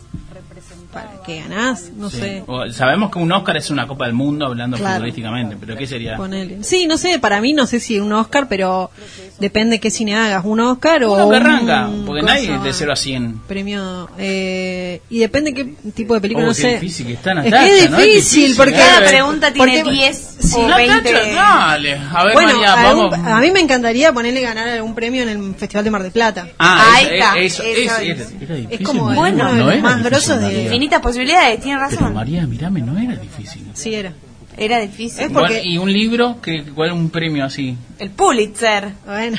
¿Para qué ganás? No Sí. sé. O- sabemos que un Oscar es una Copa del Mundo hablando Claro. futbolísticamente, pero ¿qué sería? Ponele. Sí, no sé, para mí no sé si un Oscar, pero depende qué cine hagas, un Oscar o Uno que un arranca, porque cosa, nadie de 0 a 100. premio eh, y depende qué tipo de película, Oh, no qué sé. difícil que está, es que es ¿no? Es difícil, difícil, porque Cada pregunta tiene porque- 10 Sí. o Natacha, 20. dale. A ver, bueno, María, algún- vamos. a mí me encantaría ponerle ganar algún premio en el Festival de Mar del Plata. Ah, Ahí eso, está, es. como bueno, no los era más grosos de-. Infinitas posibilidades, tiene Pero razón. María, mirame, no era difícil. Sí, era. Era difícil. Es porque- Bueno, ¿Y un libro? ¿Qué, ¿Cuál un premio así? El Pulitzer. Bueno.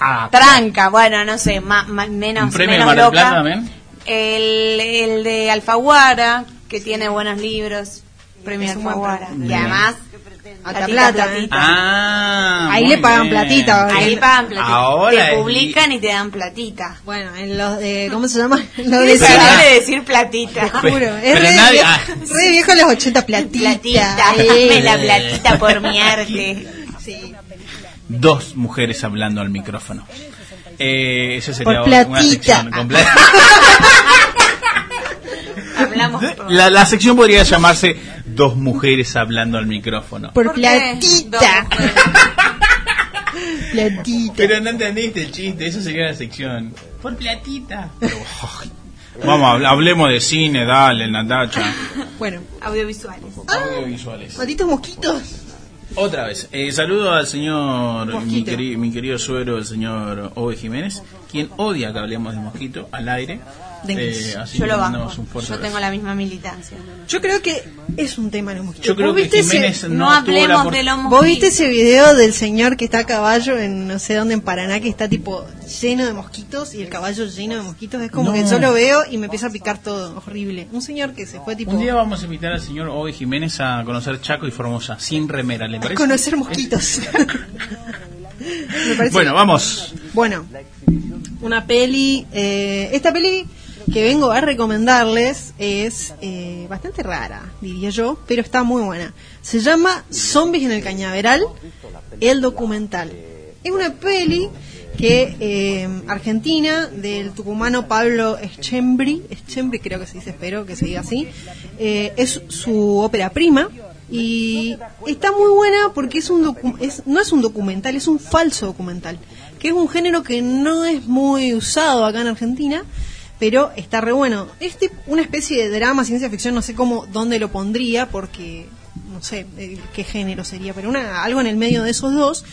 Ah, Tranca, bueno, no sé, más, menos, ¿Un premio de menos Mar del loca. Plata también? El, el de Alfaguara, que tiene buenos libros. Premio Alfaguara. Y además, platita, plata, ¿eh? platita. Ah, Ahí le pagan bien. platita. Ahí Bien. pagan platita. Ahora te publican y te dan platita. Bueno, en los de, ¿cómo se llama? Los de terrible decir platita. Te juro. Es Pero re, nadie- viejo, ah. re viejo los 80 platita. Platita, eh. dame la platita por mi arte. Sí. Dos mujeres hablando al micrófono. Eh, esa sería Por una platita. sección completa. Hablamos por... La, la sección podría llamarse Dos mujeres hablando al micrófono. Por platita. Platita. Pero no entendiste el chiste, eso sería la sección. Por platita. Pero, Vamos, habl- hablemos de cine, dale, Natacha. Bueno, Audiovisuales. Audiovisuales. malditos mosquitos. Otra vez, eh, saludo al señor, mi, queri- mi querido suegro, el señor Ove Jiménez, quien odia que hablemos de mosquito al aire. Eh, así Yo lo banco. Yo tengo la misma militancia. Yo creo que es un tema de los mosquitos. Yo creo ¿Vos que viste ese- Jiménez No, no, hablemos por- de los ¿Vos viste ese video del señor que está a caballo en no sé dónde en Paraná que está tipo lleno de mosquitos y el caballo lleno de mosquitos? Es como No. que yo lo veo y me empieza a picar todo, horrible. Un señor que se fue tipo Un día vamos a invitar al señor Ove Jiménez a conocer Chaco y Formosa, sin remera, ¿le a parece? conocer mosquitos. Me parece- Bueno, vamos. Bueno, una peli. eh, esta peli que vengo a recomendarles es eh, bastante rara, diría yo, pero está muy buena. Se llama Zombies en el Cañaveral, el documental. Es una peli que eh, Argentina, del tucumano Pablo Eschembri, Eschembri creo que se dice, espero que se diga así, eh, es su ópera prima. Y está muy buena porque es un docu- es, no es un documental, es un falso documental, que es un género que no es muy usado acá en Argentina, pero está re bueno. Es tip- una especie de drama, ciencia ficción, no sé cómo, dónde lo pondría, porque no sé eh, qué género sería, pero una, algo en el medio de esos dos.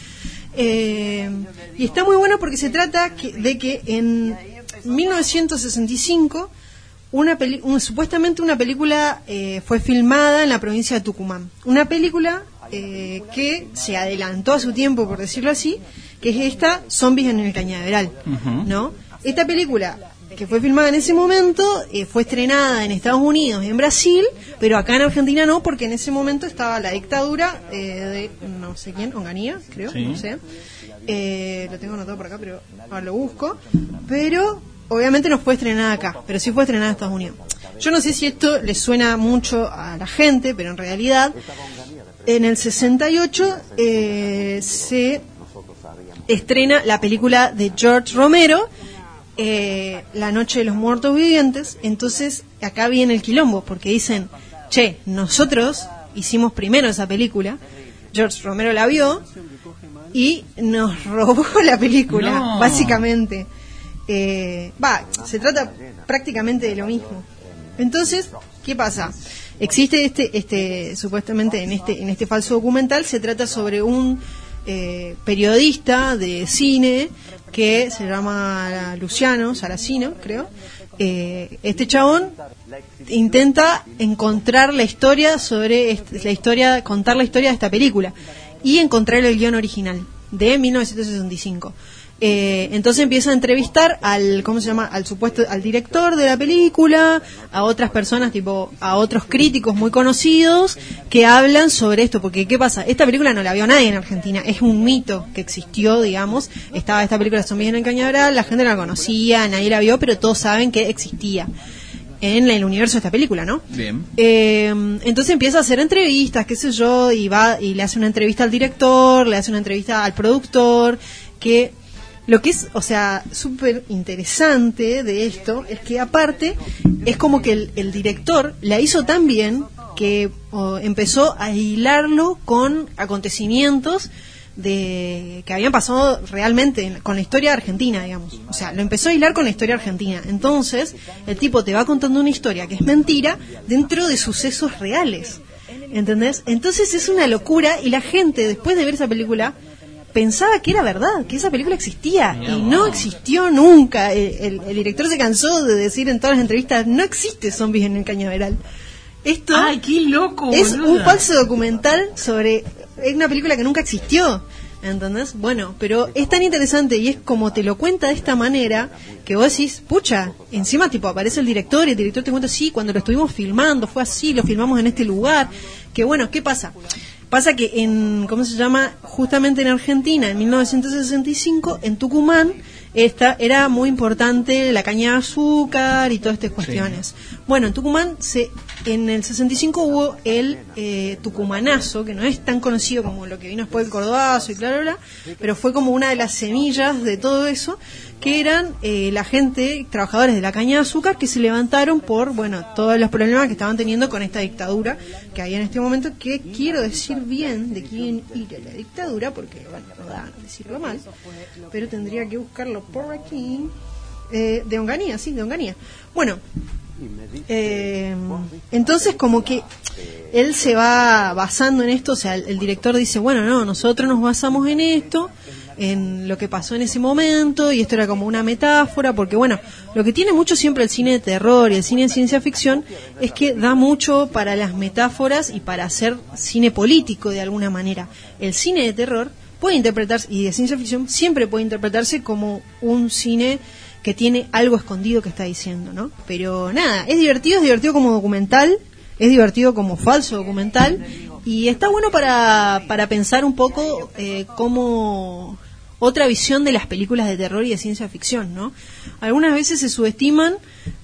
Eh, y está muy bueno porque se trata que- de que en 1965 una peli- un- supuestamente una película eh, fue filmada en la provincia de Tucumán. Una película eh, que se adelantó a su tiempo, por decirlo así, que es esta Zombies en el Cañaveral. ¿no? Esta película que fue filmada en ese momento eh, fue estrenada en Estados Unidos y en Brasil, pero acá en Argentina no, porque en ese momento estaba la dictadura eh, de no sé quién, Onganía, creo, Sí. no sé. Eh, lo tengo anotado por acá, pero ahora lo busco. Pero obviamente no fue estrenada acá, pero sí fue estrenada en Estados Unidos. Yo no sé si esto le suena mucho a la gente, pero en realidad en el 68 eh, se estrena la película de George Romero eh, La Noche de los Muertos Vivientes. Entonces, acá viene el quilombo, porque dicen, che, nosotros hicimos primero esa película, George Romero la vio y nos robó la película, No. básicamente. Eh, Va, se trata prácticamente de lo mismo. Entonces, ¿qué pasa? Existe este, este, supuestamente en este, en este falso documental se trata sobre un eh, periodista de cine que se llama Luciano Saracino, creo. Eh, este chabón intenta encontrar la historia sobre la historia, contar la historia de esta película y encontrar el guion original de 1965. Eh, entonces empieza a entrevistar al, ¿cómo se llama? Al supuesto, al director de la película, a otras personas, tipo, a otros críticos muy conocidos que hablan sobre esto. Porque, ¿qué pasa? Esta película no la vio nadie en Argentina. Es un mito que existió, digamos. Estaba esta película Zombies en el Cañaveral, la gente no la conocía, nadie la vio, pero todos saben que existía en el universo de esta película, ¿no? Bien. Eh, entonces empieza a hacer entrevistas, qué sé yo, y va y le hace una entrevista al director, le hace una entrevista al productor, que lo que es, o sea, súper interesante de esto es que aparte es como que el, el director la hizo tan bien que o, empezó a hilarlo con acontecimientos de que habían pasado realmente en- con la historia argentina, digamos. O sea, lo empezó a hilar con la historia argentina. Entonces, el tipo te va contando una historia que es mentira dentro de sucesos reales. ¿Entendés? Entonces es una locura y la gente, después de ver esa película, pensaba que era verdad, que esa película existía y no existió nunca. El, el- el director se cansó de decir en todas las entrevistas, no existe zombies en el cañaveral. Esto Ay, qué loco, es boluda. un falso documental sobre es una película que nunca existió. ¿Entendés? Bueno, pero es tan interesante y es como te lo cuenta de esta manera que vos decís, pucha, encima tipo aparece el director y el director te cuenta, sí, cuando lo estuvimos filmando fue así, lo filmamos en este lugar. Que bueno, ¿qué pasa? Pasa que en, ¿cómo se llama? Justamente en Argentina, en 1965, en Tucumán, esta, era muy importante la caña de azúcar y todas estas cuestiones. Bueno, en Tucumán, se, en el 65 hubo el eh, tucumanazo, que no es tan conocido como lo que vino después del cordobazo y claro, bla, pero fue como una de las semillas de todo eso, que eran eh, la gente, trabajadores de la caña de azúcar, que se levantaron por, bueno, todos los problemas que estaban teniendo con esta dictadura que había en este momento, que quiero decir bien de quién era la dictadura, porque, bueno, no da decirlo mal, pero tendría que buscarlo por aquí. Eh, de Onganía, sí, de Onganía. Bueno, eh, entonces como que él se va basando en esto, o sea, el director dice, bueno, no, nosotros nos basamos en esto, en lo que pasó en ese momento, y esto era como una metáfora, porque bueno, lo que tiene mucho siempre el cine de terror y el cine de ciencia ficción es que da mucho para las metáforas y para hacer cine político de alguna manera. El cine de terror puede interpretarse, y de ciencia ficción siempre puede interpretarse como un cine que tiene algo escondido que está diciendo, ¿no? Pero nada, es divertido, es divertido como documental, es divertido como falso documental, y está bueno para, para pensar un poco eh, cómo otra visión de las películas de terror y de ciencia ficción, ¿no? Algunas veces se subestiman,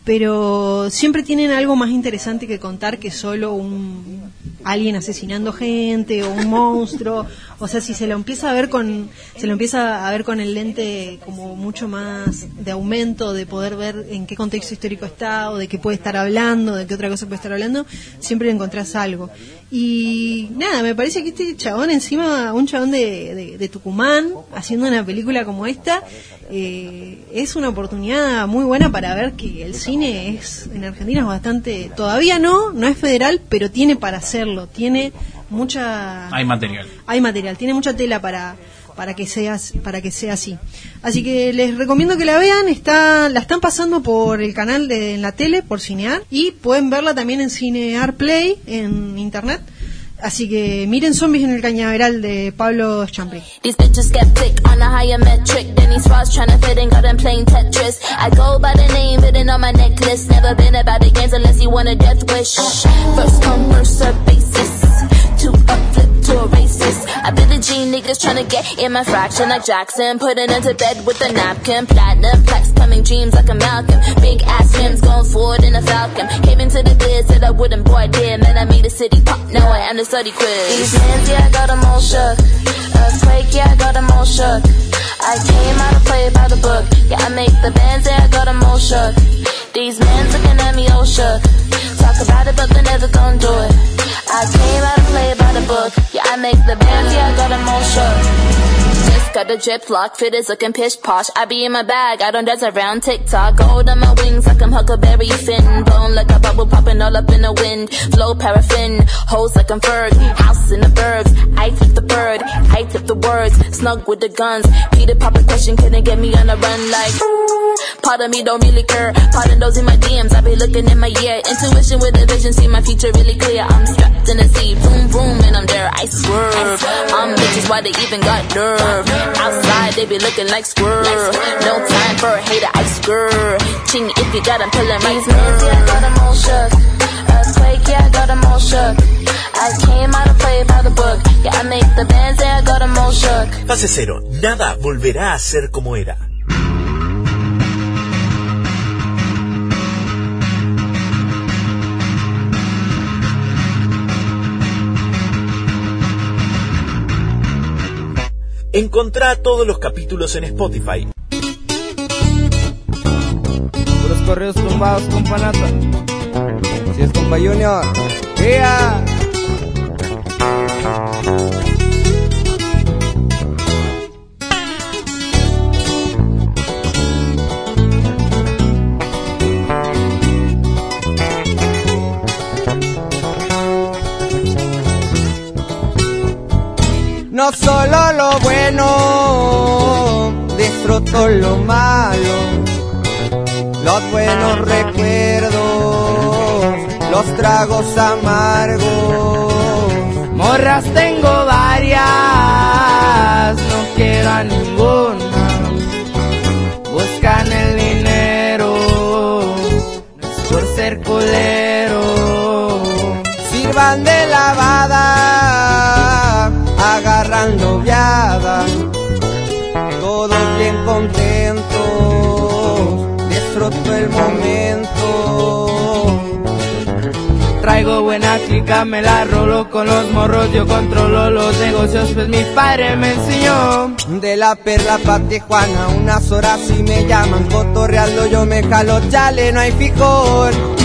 pero siempre tienen algo más interesante que contar que solo un alguien asesinando gente o un monstruo, o sea, si se lo empieza a ver con se lo empieza a ver con el lente como mucho más de aumento de poder ver en qué contexto histórico está o de qué puede estar hablando, de qué otra cosa puede estar hablando, siempre encontrás algo. Y nada, me parece que este chabón encima, un chabón de, de- de Tucumán, haciendo una película como esta, eh, es una oportunidad muy buena para ver que el cine es en Argentina es bastante, todavía no, no es federal, pero tiene para hacerlo, tiene mucha Hay material. hay material, tiene mucha tela para para que sea para que sea así. Así que les recomiendo que la vean, está la están pasando por el canal de en la tele por Cinear y pueden verla también en Cinear Play en internet. Así que miren Zombies en el Cañaveral de Pablo Champlin. These bitches get thick on a higher metric than these bras trying to fit in, got them playing Tetris. I go by the name written on my necklace. Never been about the games unless you want a death wish. First come, first serve basis. Two up, flip to a racist. I be the G niggas trying to get in my fraction like Jackson. Putting into bed with a napkin. Platinum plaques, coming dreams like a Malcolm. Big ass rims going forward in a Falcon. Came into the biz, said I wouldn't, boy, I did. Man, I made the city pop. Now I am the study quiz. These hands, yeah, I got them all shook. Earthquake, yeah, I got them all shook. I came out to play by the book. Yeah, I make the bands, yeah, I all shook. These men looking at me oh, all shook. Talk about it, but they never gon' do it. I came out to play by the book. Yeah, I make the bands, yeah, I got them all shook. Just got the drip lock, fit is looking pish posh. I be in my bag, I don't dance around TikTok. Gold on my wings, like I'm Huckleberry Finn. Blown like a bubble popping all up in the wind. Flow paraffin, hoes like I'm Ferg. House in the burbs, I flip the bird, I flip the words. Snug with the guns. Peter Papa question couldn't get me on the run like. Part of me don't really care. Part of those in my DMs, I be looking in my ear. Intuition with a vision, see my future really clear. I'm strapped in the seat, boom boom, and I'm there. I swerve. I'm bitches, why they even got nerve? Outside, they be looking like squirrel. No time for a hater, I squirrel. Ching if you got 'em pulling my nerves. Yeah, I got 'em all shook. Earthquake, yeah, I got 'em all shook. I came out to play by the book. Yeah, I make the bands, yeah, I got 'em all shook. Fase cero, nada volverá a ser como era. Encontrá todos los capítulos en Spotify. Puros correos tumbados, compa Nata. Si es compa Junior. ¡Ea! No solo lo bueno, disfruto lo malo, los buenos recuerdos, los tragos amargos. Morras tengo varias, no quiero a ninguna. El momento. Traigo buena clica, me la rolo con los morros, yo controlo los negocios, pues mi padre me enseñó. De la perla pa' Tijuana, unas horas y me llaman, cotorreando yo me jalo, chale, no hay fijón.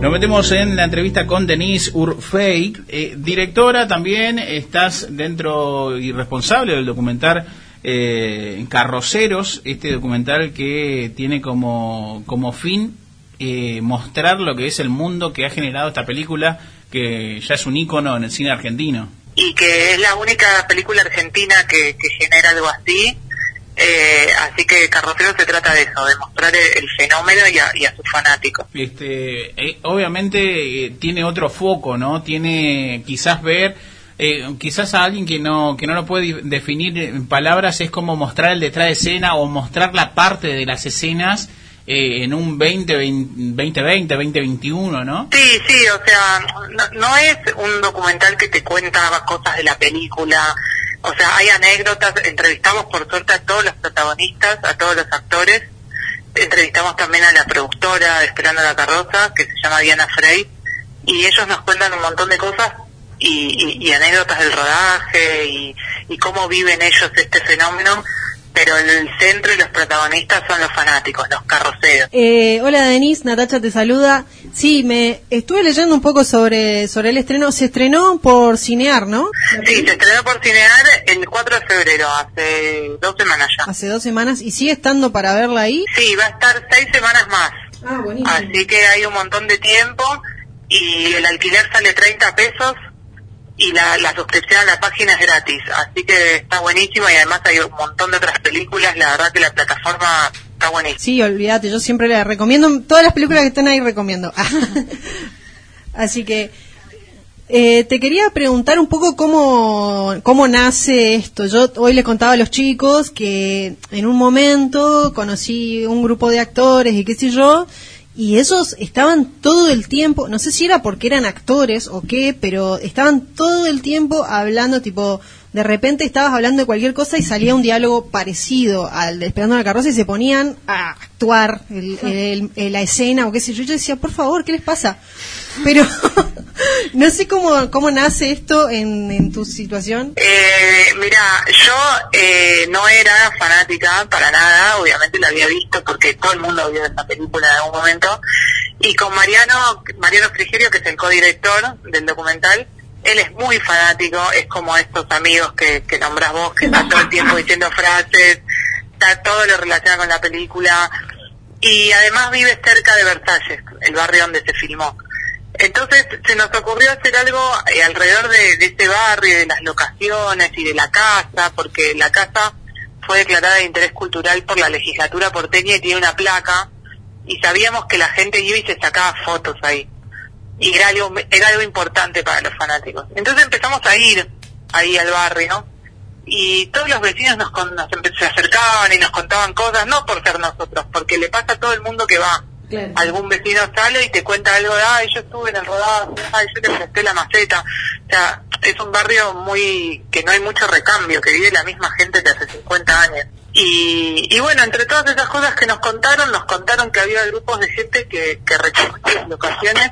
Nos metemos en la entrevista con Denise Urfey, eh, directora también, estás dentro y responsable del documental eh, Carroceros, este documental que tiene como, como fin eh, mostrar lo que es el mundo que ha generado esta película, que ya es un ícono en el cine argentino. y que es la única película argentina que, que genera algo así. Eh, así que Carrocero se trata de eso, de mostrar el, el fenómeno y a, y a sus fanáticos. Este, eh, obviamente eh, tiene otro foco, ¿no? Tiene quizás ver, eh, quizás a alguien que no que no lo puede definir en palabras es como mostrar el detrás de escena o mostrar la parte de las escenas eh, en un 20, 2020, 2021, ¿no? Sí, sí, o sea, no, no es un documental que te cuenta cosas de la película, o sea, hay anécdotas, entrevistamos por suerte a todos los protagonistas, a todos los actores, entrevistamos también a la productora Esperando la Carroza, que se llama Diana Frey, y ellos nos cuentan un montón de cosas y, y- y anécdotas del rodaje y, y cómo viven ellos este fenómeno, pero el centro y los protagonistas son los fanáticos, los carroceros. Eh, hola Denise, Natacha te saluda. Sí, me estuve leyendo un poco sobre, sobre el estreno. Se estrenó por Cinear, ¿no? Sí, se estrenó por Cinear el 4 de febrero, hace dos semanas ya. Hace dos semanas. ¿Y sigue estando para verla ahí? Sí, va a estar seis semanas más. Ah, buenísimo. Así que hay un montón de tiempo y el alquiler sale 30 pesos y la, la suscripción a la página es gratis. Así que está buenísimo y además hay un montón de otras películas. La verdad que la plataforma Sí, olvídate, yo siempre le recomiendo, todas las películas que están ahí recomiendo. Así que eh, te quería preguntar un poco cómo, cómo nace esto. Yo hoy le contaba a los chicos que en un momento conocí un grupo de actores y qué sé yo, y esos estaban todo el tiempo, no sé si era porque eran actores o qué, pero estaban todo el tiempo hablando tipo, de repente estabas hablando de cualquier cosa y salía un diálogo parecido al de Esperando la carroza y se ponían a actuar el- el- el- la escena o qué sé yo. Yo decía, por favor, ¿qué les pasa? Pero no sé cómo, cómo nace esto en, en tu situación. Eh, mira, yo eh, no era fanática para nada, obviamente la había visto porque todo el mundo vio esa película en algún momento. Y con Mariano, Mariano Frigerio, que es el codirector del documental, él es muy fanático, es como estos amigos que, que nombras vos, que está todo el tiempo diciendo frases, está todo lo relacionado con la película. Y además vive cerca de Versalles, el barrio donde se filmó. Entonces se nos ocurrió hacer algo eh, alrededor de, de ese barrio, de las locaciones y de la casa, porque la casa fue declarada de interés cultural por la legislatura porteña y tiene una placa, y sabíamos que la gente iba y se sacaba fotos ahí. Y era algo, era algo importante para los fanáticos. Entonces empezamos a ir ahí al barrio, y todos los vecinos nos, nos se acercaban y nos contaban cosas, no por ser nosotros, porque le pasa a todo el mundo que va algún vecino sale y te cuenta algo de, ay, yo estuve en el rodaje, ay, yo te presté la maceta. O sea, es un barrio muy, que no hay mucho recambio, que vive la misma gente de hace 50 años. Y, y bueno, entre todas esas cosas que nos contaron, nos contaron que había grupos de gente que, que las locaciones,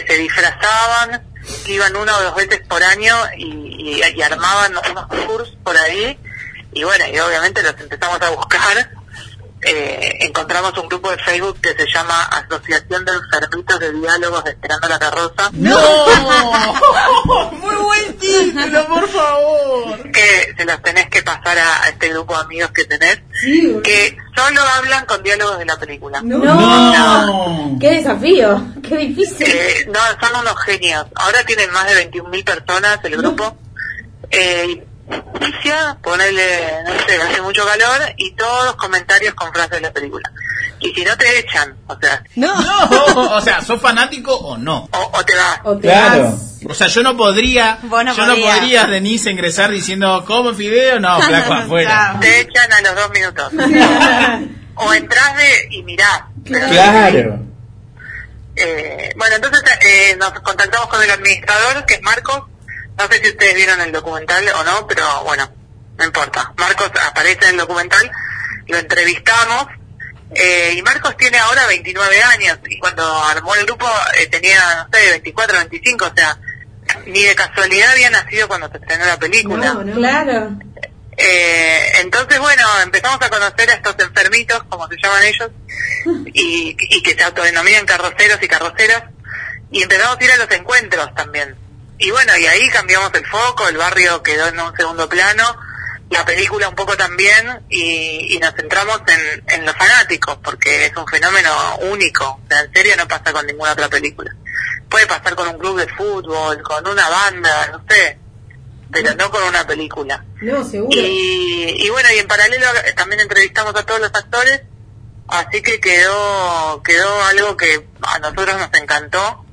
que se disfrazaban, que iban una o dos veces por año y, y- y armaban unos tours por ahí. Y bueno, y obviamente los empezamos a buscar eh, encontramos un grupo de Facebook que se llama Asociación de Enfermitos de Diálogos de Esperando la Carroza. ¡No! ¡Muy buen título, por favor! Que se los tenés que pasar a, a este grupo de amigos que tenés, que solo hablan con diálogos de la película. No. ¡Qué desafío! ¡Qué difícil! Eh, no, son unos genios. Ahora tienen más de 21.000 personas el grupo. Eh, inicia, ponerle, no sé, hace mucho calor y todos comentarios con frases de la película. Y si no te echan, o sea, No, o sea, ¿sos fanático o no? o, o te vas. Claro. O sea, yo no podría, Vos no yo no podría, Denise, ingresar diciendo, ¿como fideo? No, flaco, afuera. Te echan a los dos minutos. o entras de y mirás. Claro. Eh, bueno, entonces eh, nos contactamos con el administrador, que es Marcos. No sé si ustedes vieron el documental o no, pero bueno, no importa. Marcos aparece en el documental, lo entrevistamos. eh, y Marcos tiene ahora 29 años y cuando armó el grupo eh, tenía, no sé, 24, 25, o sea, ni de casualidad había nacido cuando se estrenó la película. Claro. Eh, entonces, bueno, empezamos a conocer a estos enfermitos, como se llaman ellos, y, y que se autodenominan carroceros y carroceras, y empezamos a ir a los encuentros también. Y bueno, y ahí cambiamos el foco, el barrio quedó en un segundo plano, la película un poco también, y, y nos centramos en, en los fanáticos, porque es un fenómeno único, o sea, en serio no pasa con ninguna otra película. Puede pasar con un club de fútbol, con una banda, no sé, pero no con una película. No, seguro. Y, y bueno, y en paralelo también entrevistamos a todos los actores, así que quedó, quedó algo que a nosotros nos encantó,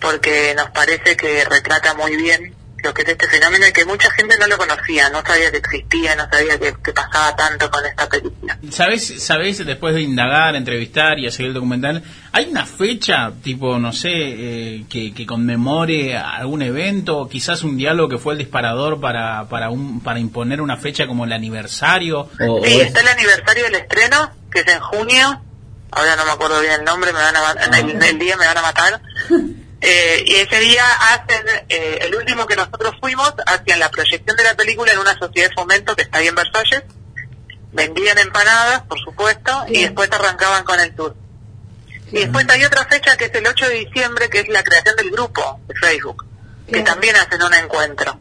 porque nos parece que retrata muy bien lo que es este fenómeno y que mucha gente no lo conocía, no sabía que existía, no sabía que, que pasaba tanto con esta película. ¿Sabes, ¿Sabes, después de indagar, entrevistar y hacer el documental, hay una fecha, tipo, no sé, eh, que, que conmemore algún evento, o quizás un diálogo que fue el disparador para, para, un, para imponer una fecha como el aniversario? O Sí, es- está el aniversario del estreno, que es en junio. Ahora no me acuerdo bien el nombre, me van a ma- el, el día me van a matar. Eh, y ese día hacen, eh, el último que nosotros fuimos, hacían la proyección de la película en una sociedad de fomento que está ahí en Versalles. Vendían empanadas, por supuesto, y después arrancaban con el tour. Y después hay otra fecha que es el 8 de diciembre, que es la creación del grupo de Facebook, que también hacen un encuentro.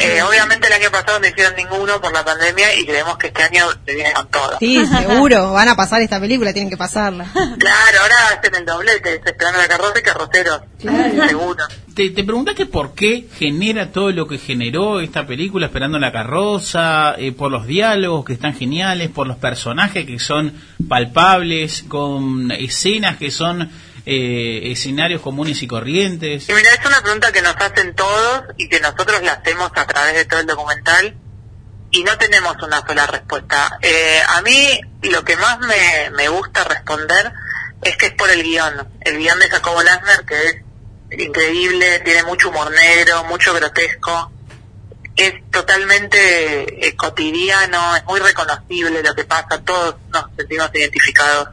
Eh, obviamente el año pasado no hicieron ninguno por la pandemia y creemos que este año se viene con todo. Sí, seguro, van a pasar esta película, tienen que pasarla. Claro, ahora hacen el doblete, se esperando la carroza y carroceros. Seguro. ¿Te, te preguntaste por qué genera todo lo que generó esta película, Esperando la carroza, eh, por los diálogos que están geniales, por los personajes que son palpables, con escenas que son eh, escenarios comunes y corrientes? Y mira, es una pregunta que nos hacen todos y que nosotros la hacemos a través de todo el documental y no tenemos una sola respuesta. Eh, a mí lo que más me, me gusta responder es que es por el guion. El guion de Jacobo Lassner, que es increíble, tiene mucho humor negro, mucho grotesco. es totalmente eh, cotidiano, es muy reconocible lo que pasa, todos nos sentimos identificados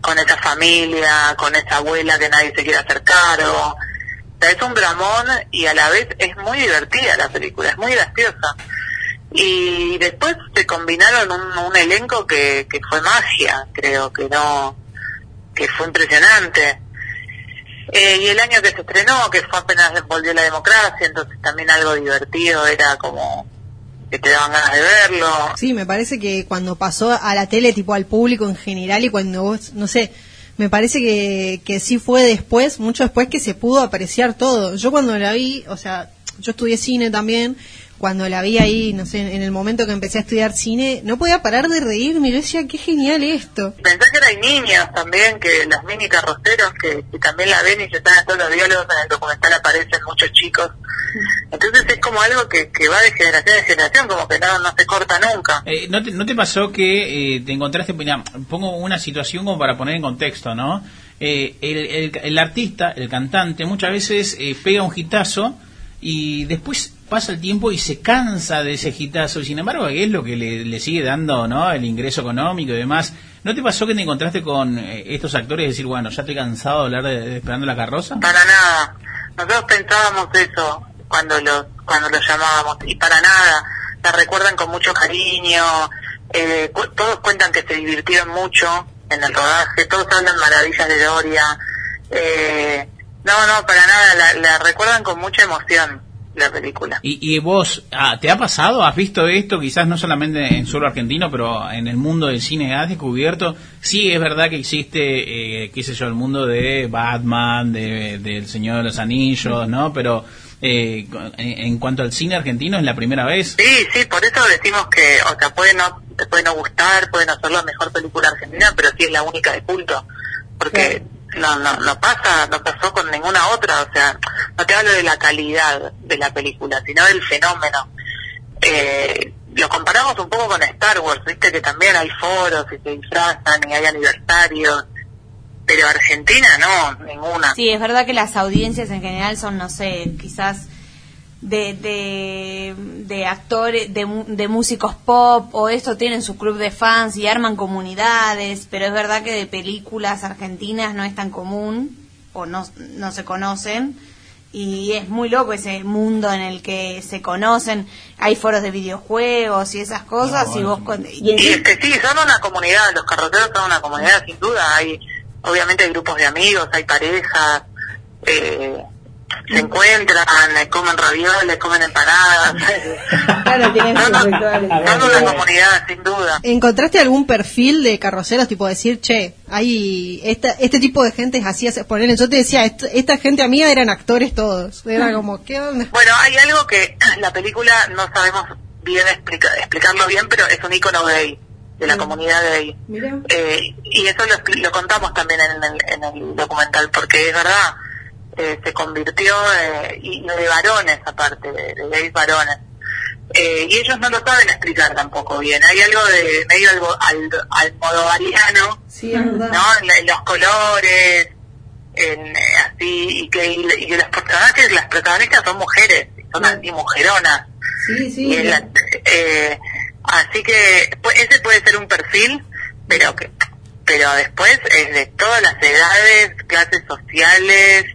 con esa familia, con esa abuela que nadie se quiere hacer cargo. O sea, es un dramón y a la vez es muy divertida la película, es muy graciosa. Y después se combinaron un, elenco que, que fue magia, creo que no, que fue impresionante. Eh, y el año que se estrenó, que fue apenas volvió la democracia, entonces también algo divertido, era como que te daban ganas de verlo. Sí, me parece que cuando pasó a la tele, tipo al público en general, y cuando vos, no sé, me parece que, que sí fue después, mucho después que se pudo apreciar todo. Yo cuando la vi, o sea, yo estudié cine también, cuando la vi ahí, no sé, en el momento que empecé a estudiar cine, no podía parar de reírme. Yo decía, qué genial esto. Pensé que hay niños también, que los mini carroceros, que, que también la ven y se están todos los diálogos, en el documental aparecen muchos chicos. Entonces es como algo que, que va de generación en generación, como que no, no se corta nunca. Eh, ¿no, te, ¿No te pasó que eh, te encontraste, mira, pongo una situación como para poner en contexto, ¿no? Eh, el, el, el artista, el cantante, muchas veces eh, pega un hitazo y después pasa el tiempo y se cansa de ese hitazo. Sin embargo, ¿qué es lo que le, sigue dando no el ingreso económico y demás? ¿No te pasó que te encontraste con eh, estos actores y decir, bueno, ya estoy cansado de hablar de, de Esperando la Carroza? Para nada. Nosotros pensábamos eso cuando los cuando los llamábamos y para nada. La recuerdan con mucho cariño. Eh, cu- todos cuentan que se divirtieron mucho en el rodaje. Todos hablan maravillas de Doria. Eh, no, no, para nada. La recuerdan con mucha emoción la película. Y, y vos, ah, ¿te ha pasado? ¿Has visto esto? Quizás no solamente en suelo argentino, pero en el mundo del cine has descubierto. Sí, es verdad que existe, eh, qué sé yo, el mundo de Batman, de, del Señor de los Anillos, ¿no? Pero eh, en, cuanto al cine argentino, es la primera vez. Sí, sí, por eso decimos que, o sea, puede no, puede no gustar, puede no ser la mejor película argentina, pero sí es la única de culto. Porque no, no, no pasa, no pasó con ninguna otra, o sea, no te hablo de la calidad de la película, sino del fenómeno. Eh, lo comparamos un poco con Star Wars, viste que también hay foros y se disfrazan y hay aniversarios, pero Argentina no, ninguna. Sí, es verdad que las audiencias en general son, no sé, quizás de, de, de actores, de, de músicos pop o esto tienen su club de fans y arman comunidades, pero es verdad que de películas argentinas no es tan común o no, no se conocen y es muy loco ese mundo en el que se conocen, hay foros de videojuegos y esas cosas y vos... con- Y es que sí, son una comunidad, los carroceros son una comunidad, sin duda. Hay, obviamente hay grupos de amigos, hay parejas, eh, se encuentran, comen ravioles, comen empanadas. Claro, tienen son una comunidad, sin duda. ¿Encontraste algún perfil de carroceros, tipo decir, che, hay esta, este tipo de gente es así, ponele, yo te decía, est- esta gente amiga eran actores todos, era como, ¿qué onda? Bueno, hay algo que la película no sabemos bien explica- explicarlo bien, pero es un icono gay, de la comunidad gay. Mira. Eh, y eso lo, expli- lo contamos también en el, en el documental, porque es verdad, eh, se convirtió, eh, y de varones aparte, de, de gays varones. Eh, y ellos no lo saben explicar tampoco bien. Hay algo de medio algo al, almodovariano, Sí, es verdad. ¿no? En, los colores, en, eh, así, y que, y que los personajes, las protagonistas son mujeres, son así mujeronas. Sí, Y sí. es la- eh, así que pues, ese puede ser un perfil, pero que pero después es de todas las edades, clases sociales,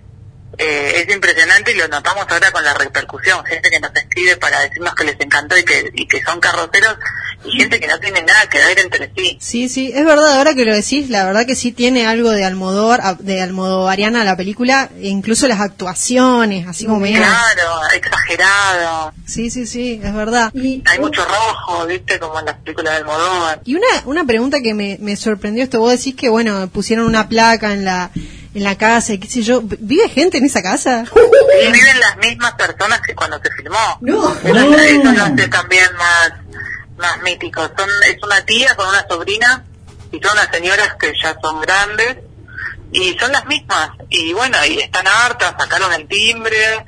eh, es impresionante y lo notamos ahora con la repercusión, gente que nos escribe para decirnos que les encantó y que, y que son carroceros y gente que no tiene nada que ver entre sí. Sí, sí, es verdad, ahora que lo decís, la verdad que sí tiene algo de Almodóvar, de Almodovariana la película, e incluso las actuaciones, así como. Claro, exagerado, Sí, sí, sí, es verdad. hay mucho rojo, viste, como en las películas de Almodóvar. Y una, una pregunta que me, me sorprendió esto, vos decís que, bueno, pusieron una placa en la, en la casa y qué sé yo, ¿vive gente en esa casa? Y viven las mismas personas que cuando se filmó. No. Eso, eso lo hace también más, más mítico. Son, es una tía con una sobrina y son unas señoras que ya son grandes y son las mismas. Y bueno, y están hartas, sacaron el timbre,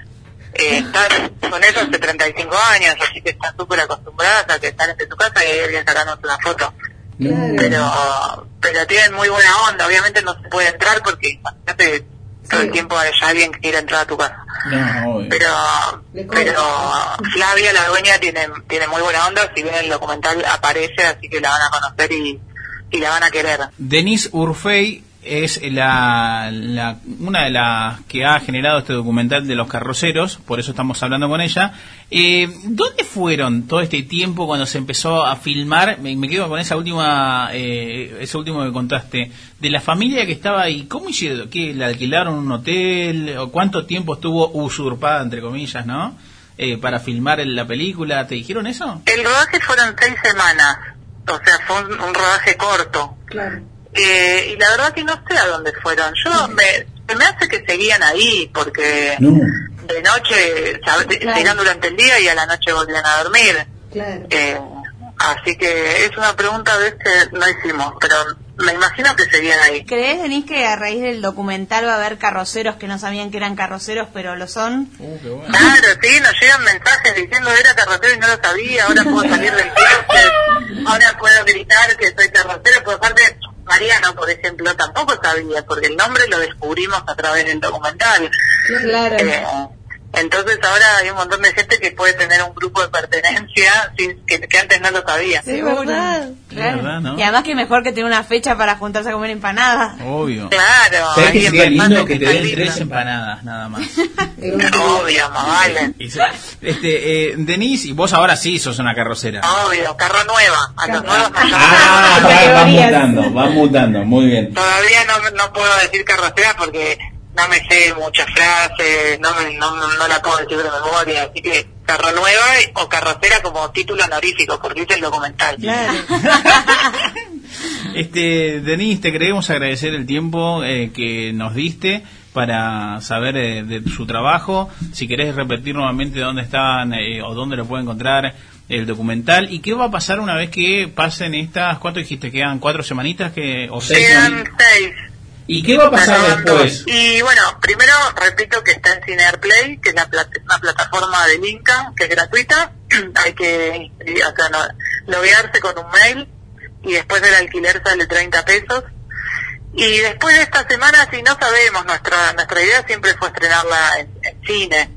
eh, están con eso hace 35 años, así que están súper acostumbradas a que están en su casa y hay alguien sacándose una foto. Pero, pero tienen muy buena onda. Obviamente no se puede entrar porque imagínate todo el tiempo hay alguien que quiere entrar a tu casa. No, obvio. pero pero Flavia la dueña tiene tiene muy buena onda si bien el documental aparece así que la van a conocer y, y la van a querer Denise Urfey es la, la- una de las que ha generado este documental de los carroceros, por eso estamos hablando con ella. Eh, ¿Dónde fueron todo este tiempo cuando se empezó a filmar? Me, me quedo con esa última, eh, ese último que contaste, de la familia que estaba ahí. ¿Cómo hicieron? ¿Qué, ¿Le alquilaron un hotel? ¿O cuánto tiempo estuvo usurpada, entre comillas, no? Eh, para filmar en la película, ¿te dijeron eso? el rodaje fueron seis semanas o sea fue un, un rodaje corto Claro. Eh, y la verdad que no sé a dónde fueron. Yo me, se me hace que seguían ahí porque de noche Claro. seguían durante el día y a la noche volvían a dormir. Claro. Eh, así que es una pregunta de que no hicimos, pero me imagino que seguían ahí. ¿Crees, Denise, que a raíz del documental va a haber carroceros que no sabían que eran carroceros, pero lo son? Claro, sí, nos llegan mensajes diciendo era carrocero y no lo sabía, ahora puedo salir del closet, ahora puedo gritar que soy carrocero, por parte Mariano, por ejemplo, tampoco sabía, porque el nombre lo descubrimos a través del documental. Claro. Eh, entonces ahora hay un montón de gente que puede tener un grupo de pertenencia sin- que, que antes no lo sabía. Es verdad. Claro. verdad, ¿no? Y además que mejor que tener una fecha para juntarse a comer empanadas. Obvio. Claro, ¿Sabes que sería lindo que te den tres empanadas nada más? Obvio, más vale. Este, eh, Denise, y vos ahora sí sos una carrocera. Obvio, carro nueva. A los nuevos Ah, va, va mutando, va mutando, muy bien. Todavía no, no puedo decir carrocera porque no me sé muchas frases, no, me- no, no la puedo decir de memoria, así que carro nueva o carrocera como título honorífico, porque dice el documental. Este, Denise, te queremos agradecer el tiempo eh, que nos diste para saber eh, de su trabajo. Si querés repetir nuevamente dónde están eh, o dónde lo puede encontrar el documental y qué va a pasar una vez que pasen estas, ¿cuánto dijiste? ¿Quedan cuatro semanitas que, o seis Quedan seis. ¿Y qué va a pasar después? Y bueno, primero repito que está en Cinear Play, que es la plat- una plataforma de Inca, que es gratuita. Hay que inscribir- o sea, no- loguearse con un mail y después el alquiler sale 30 pesos. Y después de esta semana, si no sabemos, nuestra nuestra idea siempre fue estrenarla en, en cine.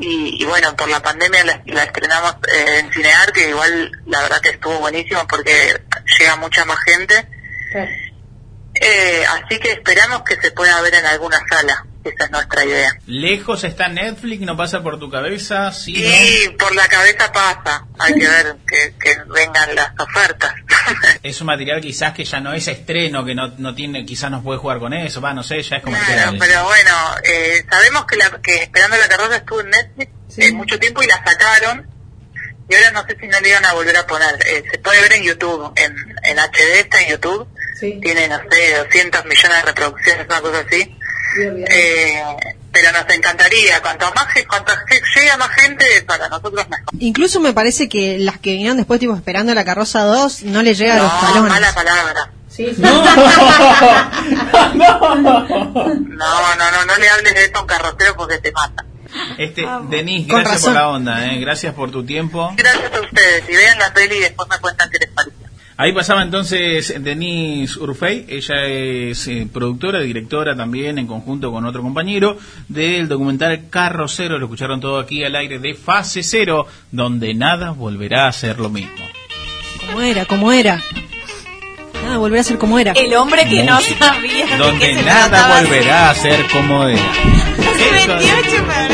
Y, y bueno, por la pandemia la, la estrenamos eh, en Cinear, que igual la verdad que estuvo buenísimo porque llega mucha más gente. Eh, así que esperamos que se pueda ver en alguna sala. Esa es nuestra idea. ¿Lejos está Netflix? ¿No pasa por tu cabeza? Sí, ¿no? Y por la cabeza pasa. Hay que ver que, que vengan las ofertas. Es un material quizás que ya no es estreno, que no, no tiene, quizás no puede jugar con eso, va, no sé, ya es Claro, comercial. pero bueno, eh, sabemos que, la, que Esperando la Carroza estuvo en Netflix eh, mucho tiempo y la sacaron. Y ahora no sé si no le iban a volver a poner. Eh, se puede ver en YouTube, en, en HD está en YouTube. Tiene, no sé, 200 millones de reproducciones, una cosa así. Eh, pero nos encantaría, cuanto más cuanto llega más gente, para nosotros mejor. Incluso me parece que las que vinieron después, tipo esperando la carroza 2, no le llega a los No, talones. mala palabra. no. No, no, no, no le hables de eso a un carrocero porque te mata. Este, Denise, gracias razón. por la onda, eh, gracias por tu tiempo. Gracias a ustedes. Y vean la peli y después me cuentan qué les parece. Ahí pasaba entonces Denise Urfey, ella es eh, productora, directora también en conjunto con otro compañero del documental Carrocero, lo escucharon todo aquí al aire de Fase Cero, donde nada volverá a ser lo mismo. Como era, como era. Nada, volver a ser como era. El hombre que no sabía Donde se nada volverá a ser como era. Hace 28 para-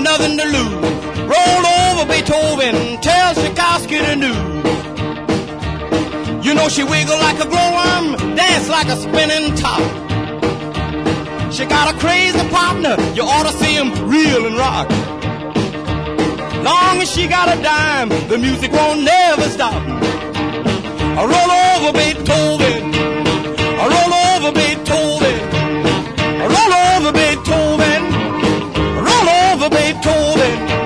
Nothing to lose. Roll over Beethoven, tell Tchaikovsky to do. You know she wiggle like a glowworm, dance like a spinning top. She got a crazy partner, you ought to see him reel and rock. Long as she got a dime, the music won't never stop. I roll over Beethoven. I roll over Beethoven. I roll over Beethoven. I roll over Beethoven.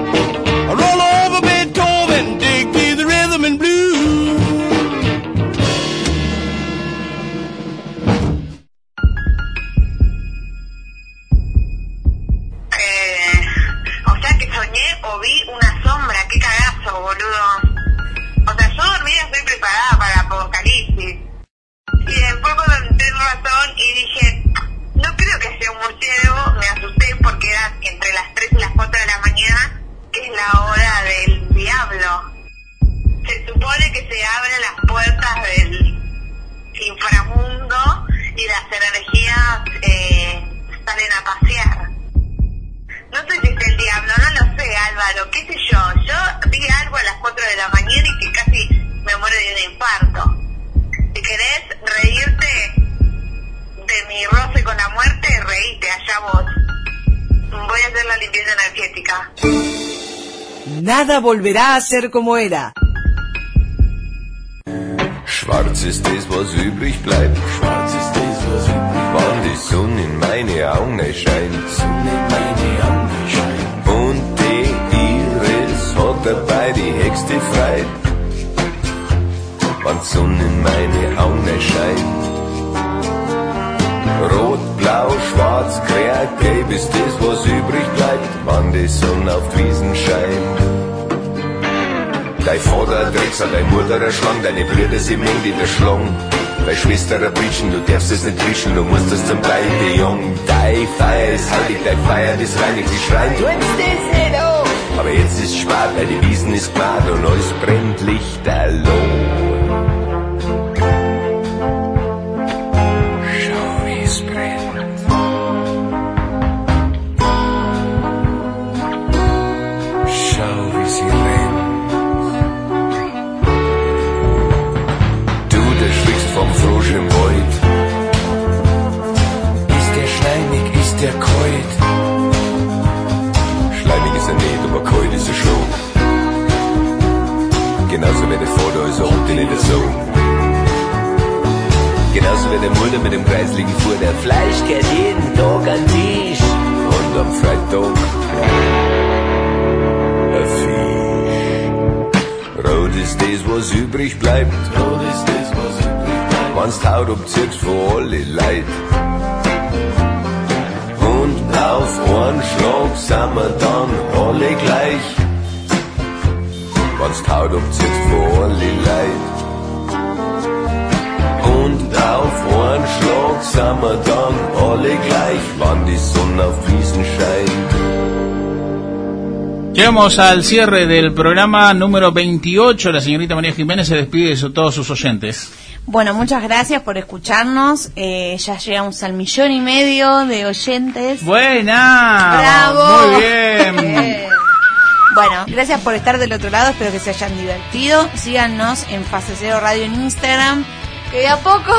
Volverá a ser como era. Schwarz ist das, was übrig bleibt. Schwarz ist das, was übrig bleibt. Wann die Sonne in meine Augen scheint. Sonne in meine Augen scheint. Und die Iris hat dabei die höchste Freude. Wann die Sonne in meine Augen scheint. Rot, blau, schwarz, grau, gelb ist das, was übrig bleibt. Wann die Sonne auf Wiesen scheint. Dein Vater ein Dreckser, deine Mutter ein Schlang, deine Brüder sind eng wie der Schlang. Deine Schwester ein Bitschen, du darfst es nicht wischen, du musst es zum Bleiben, jung. Dein Feier ist heilig, dein Feier ist reinig, sie schreien, du hättest das nicht auf. Aber jetzt ist spät, die Wiesen ist gemacht und alles brennt lichterloh. Llegamos al cierre del programa número 28. La señorita María Jiménez se despide de todos sus oyentes. Bueno, muchas gracias por escucharnos. Eh, ya llegamos al millón y medio de oyentes. Buena. Bravo. Muy bien. Bueno, gracias por estar del otro lado. Espero que se hayan divertido. Síganos en Fase Cero Radio en Instagram. Que de a poco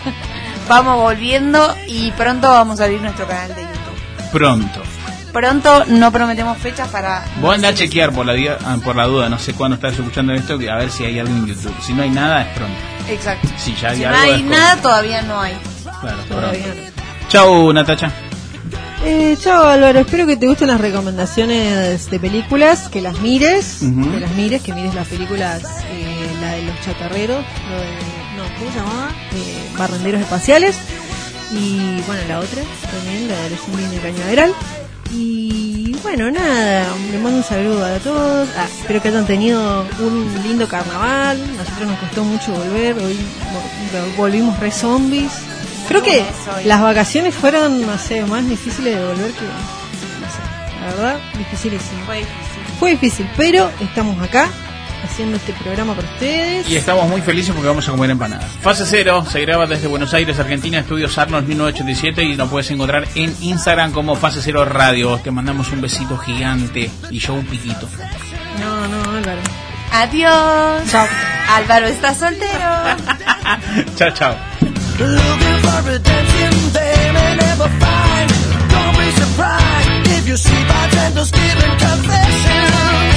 vamos volviendo y pronto vamos a abrir nuestro canal de YouTube. Pronto. Pronto no prometemos fechas para. Voy a andar a chequear por la, ah, por la duda, no sé cuándo estás escuchando esto, que a ver si hay algo en YouTube. Si no hay nada, es pronto. Exacto. Si ya hay Si no hay nada, todavía no hay. Claro, Todavía pronto. Chau, Natacha. Eh, chao Álvaro, espero que te gusten las recomendaciones de películas, que las mires, que las mires, que mires las películas, eh, la de los chatarreros, lo de- no, ¿cómo se llamaba? Eh, Barrenderos Espaciales. Y bueno, la otra también, la de los zombies de Cañaveral. Y bueno, nada, le mando un saludo a todos. Ah, espero que hayan tenido un lindo carnaval. Nosotros nos costó mucho volver. Hoy vo- volvimos re zombies. Creo que las vacaciones fueron, no sé, más difíciles de volver que. No sé, la verdad, dificilísimo. Fue difícil. Fue difícil, pero estamos acá haciendo este programa para ustedes. Y estamos muy felices porque vamos a comer empanadas. Fase Cero se graba desde Buenos Aires, Argentina, Estudios Arnold 1987 y lo puedes encontrar en Instagram como Fase Cero Radio. Te mandamos un besito gigante y yo un piquito. No, no, Álvaro. Adiós. Álvaro está soltero. chao, chao. You see bartenders giving confessions.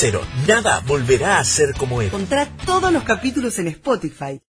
Cero, nada volverá a ser como era. Encontrá todos los capítulos en Spotify.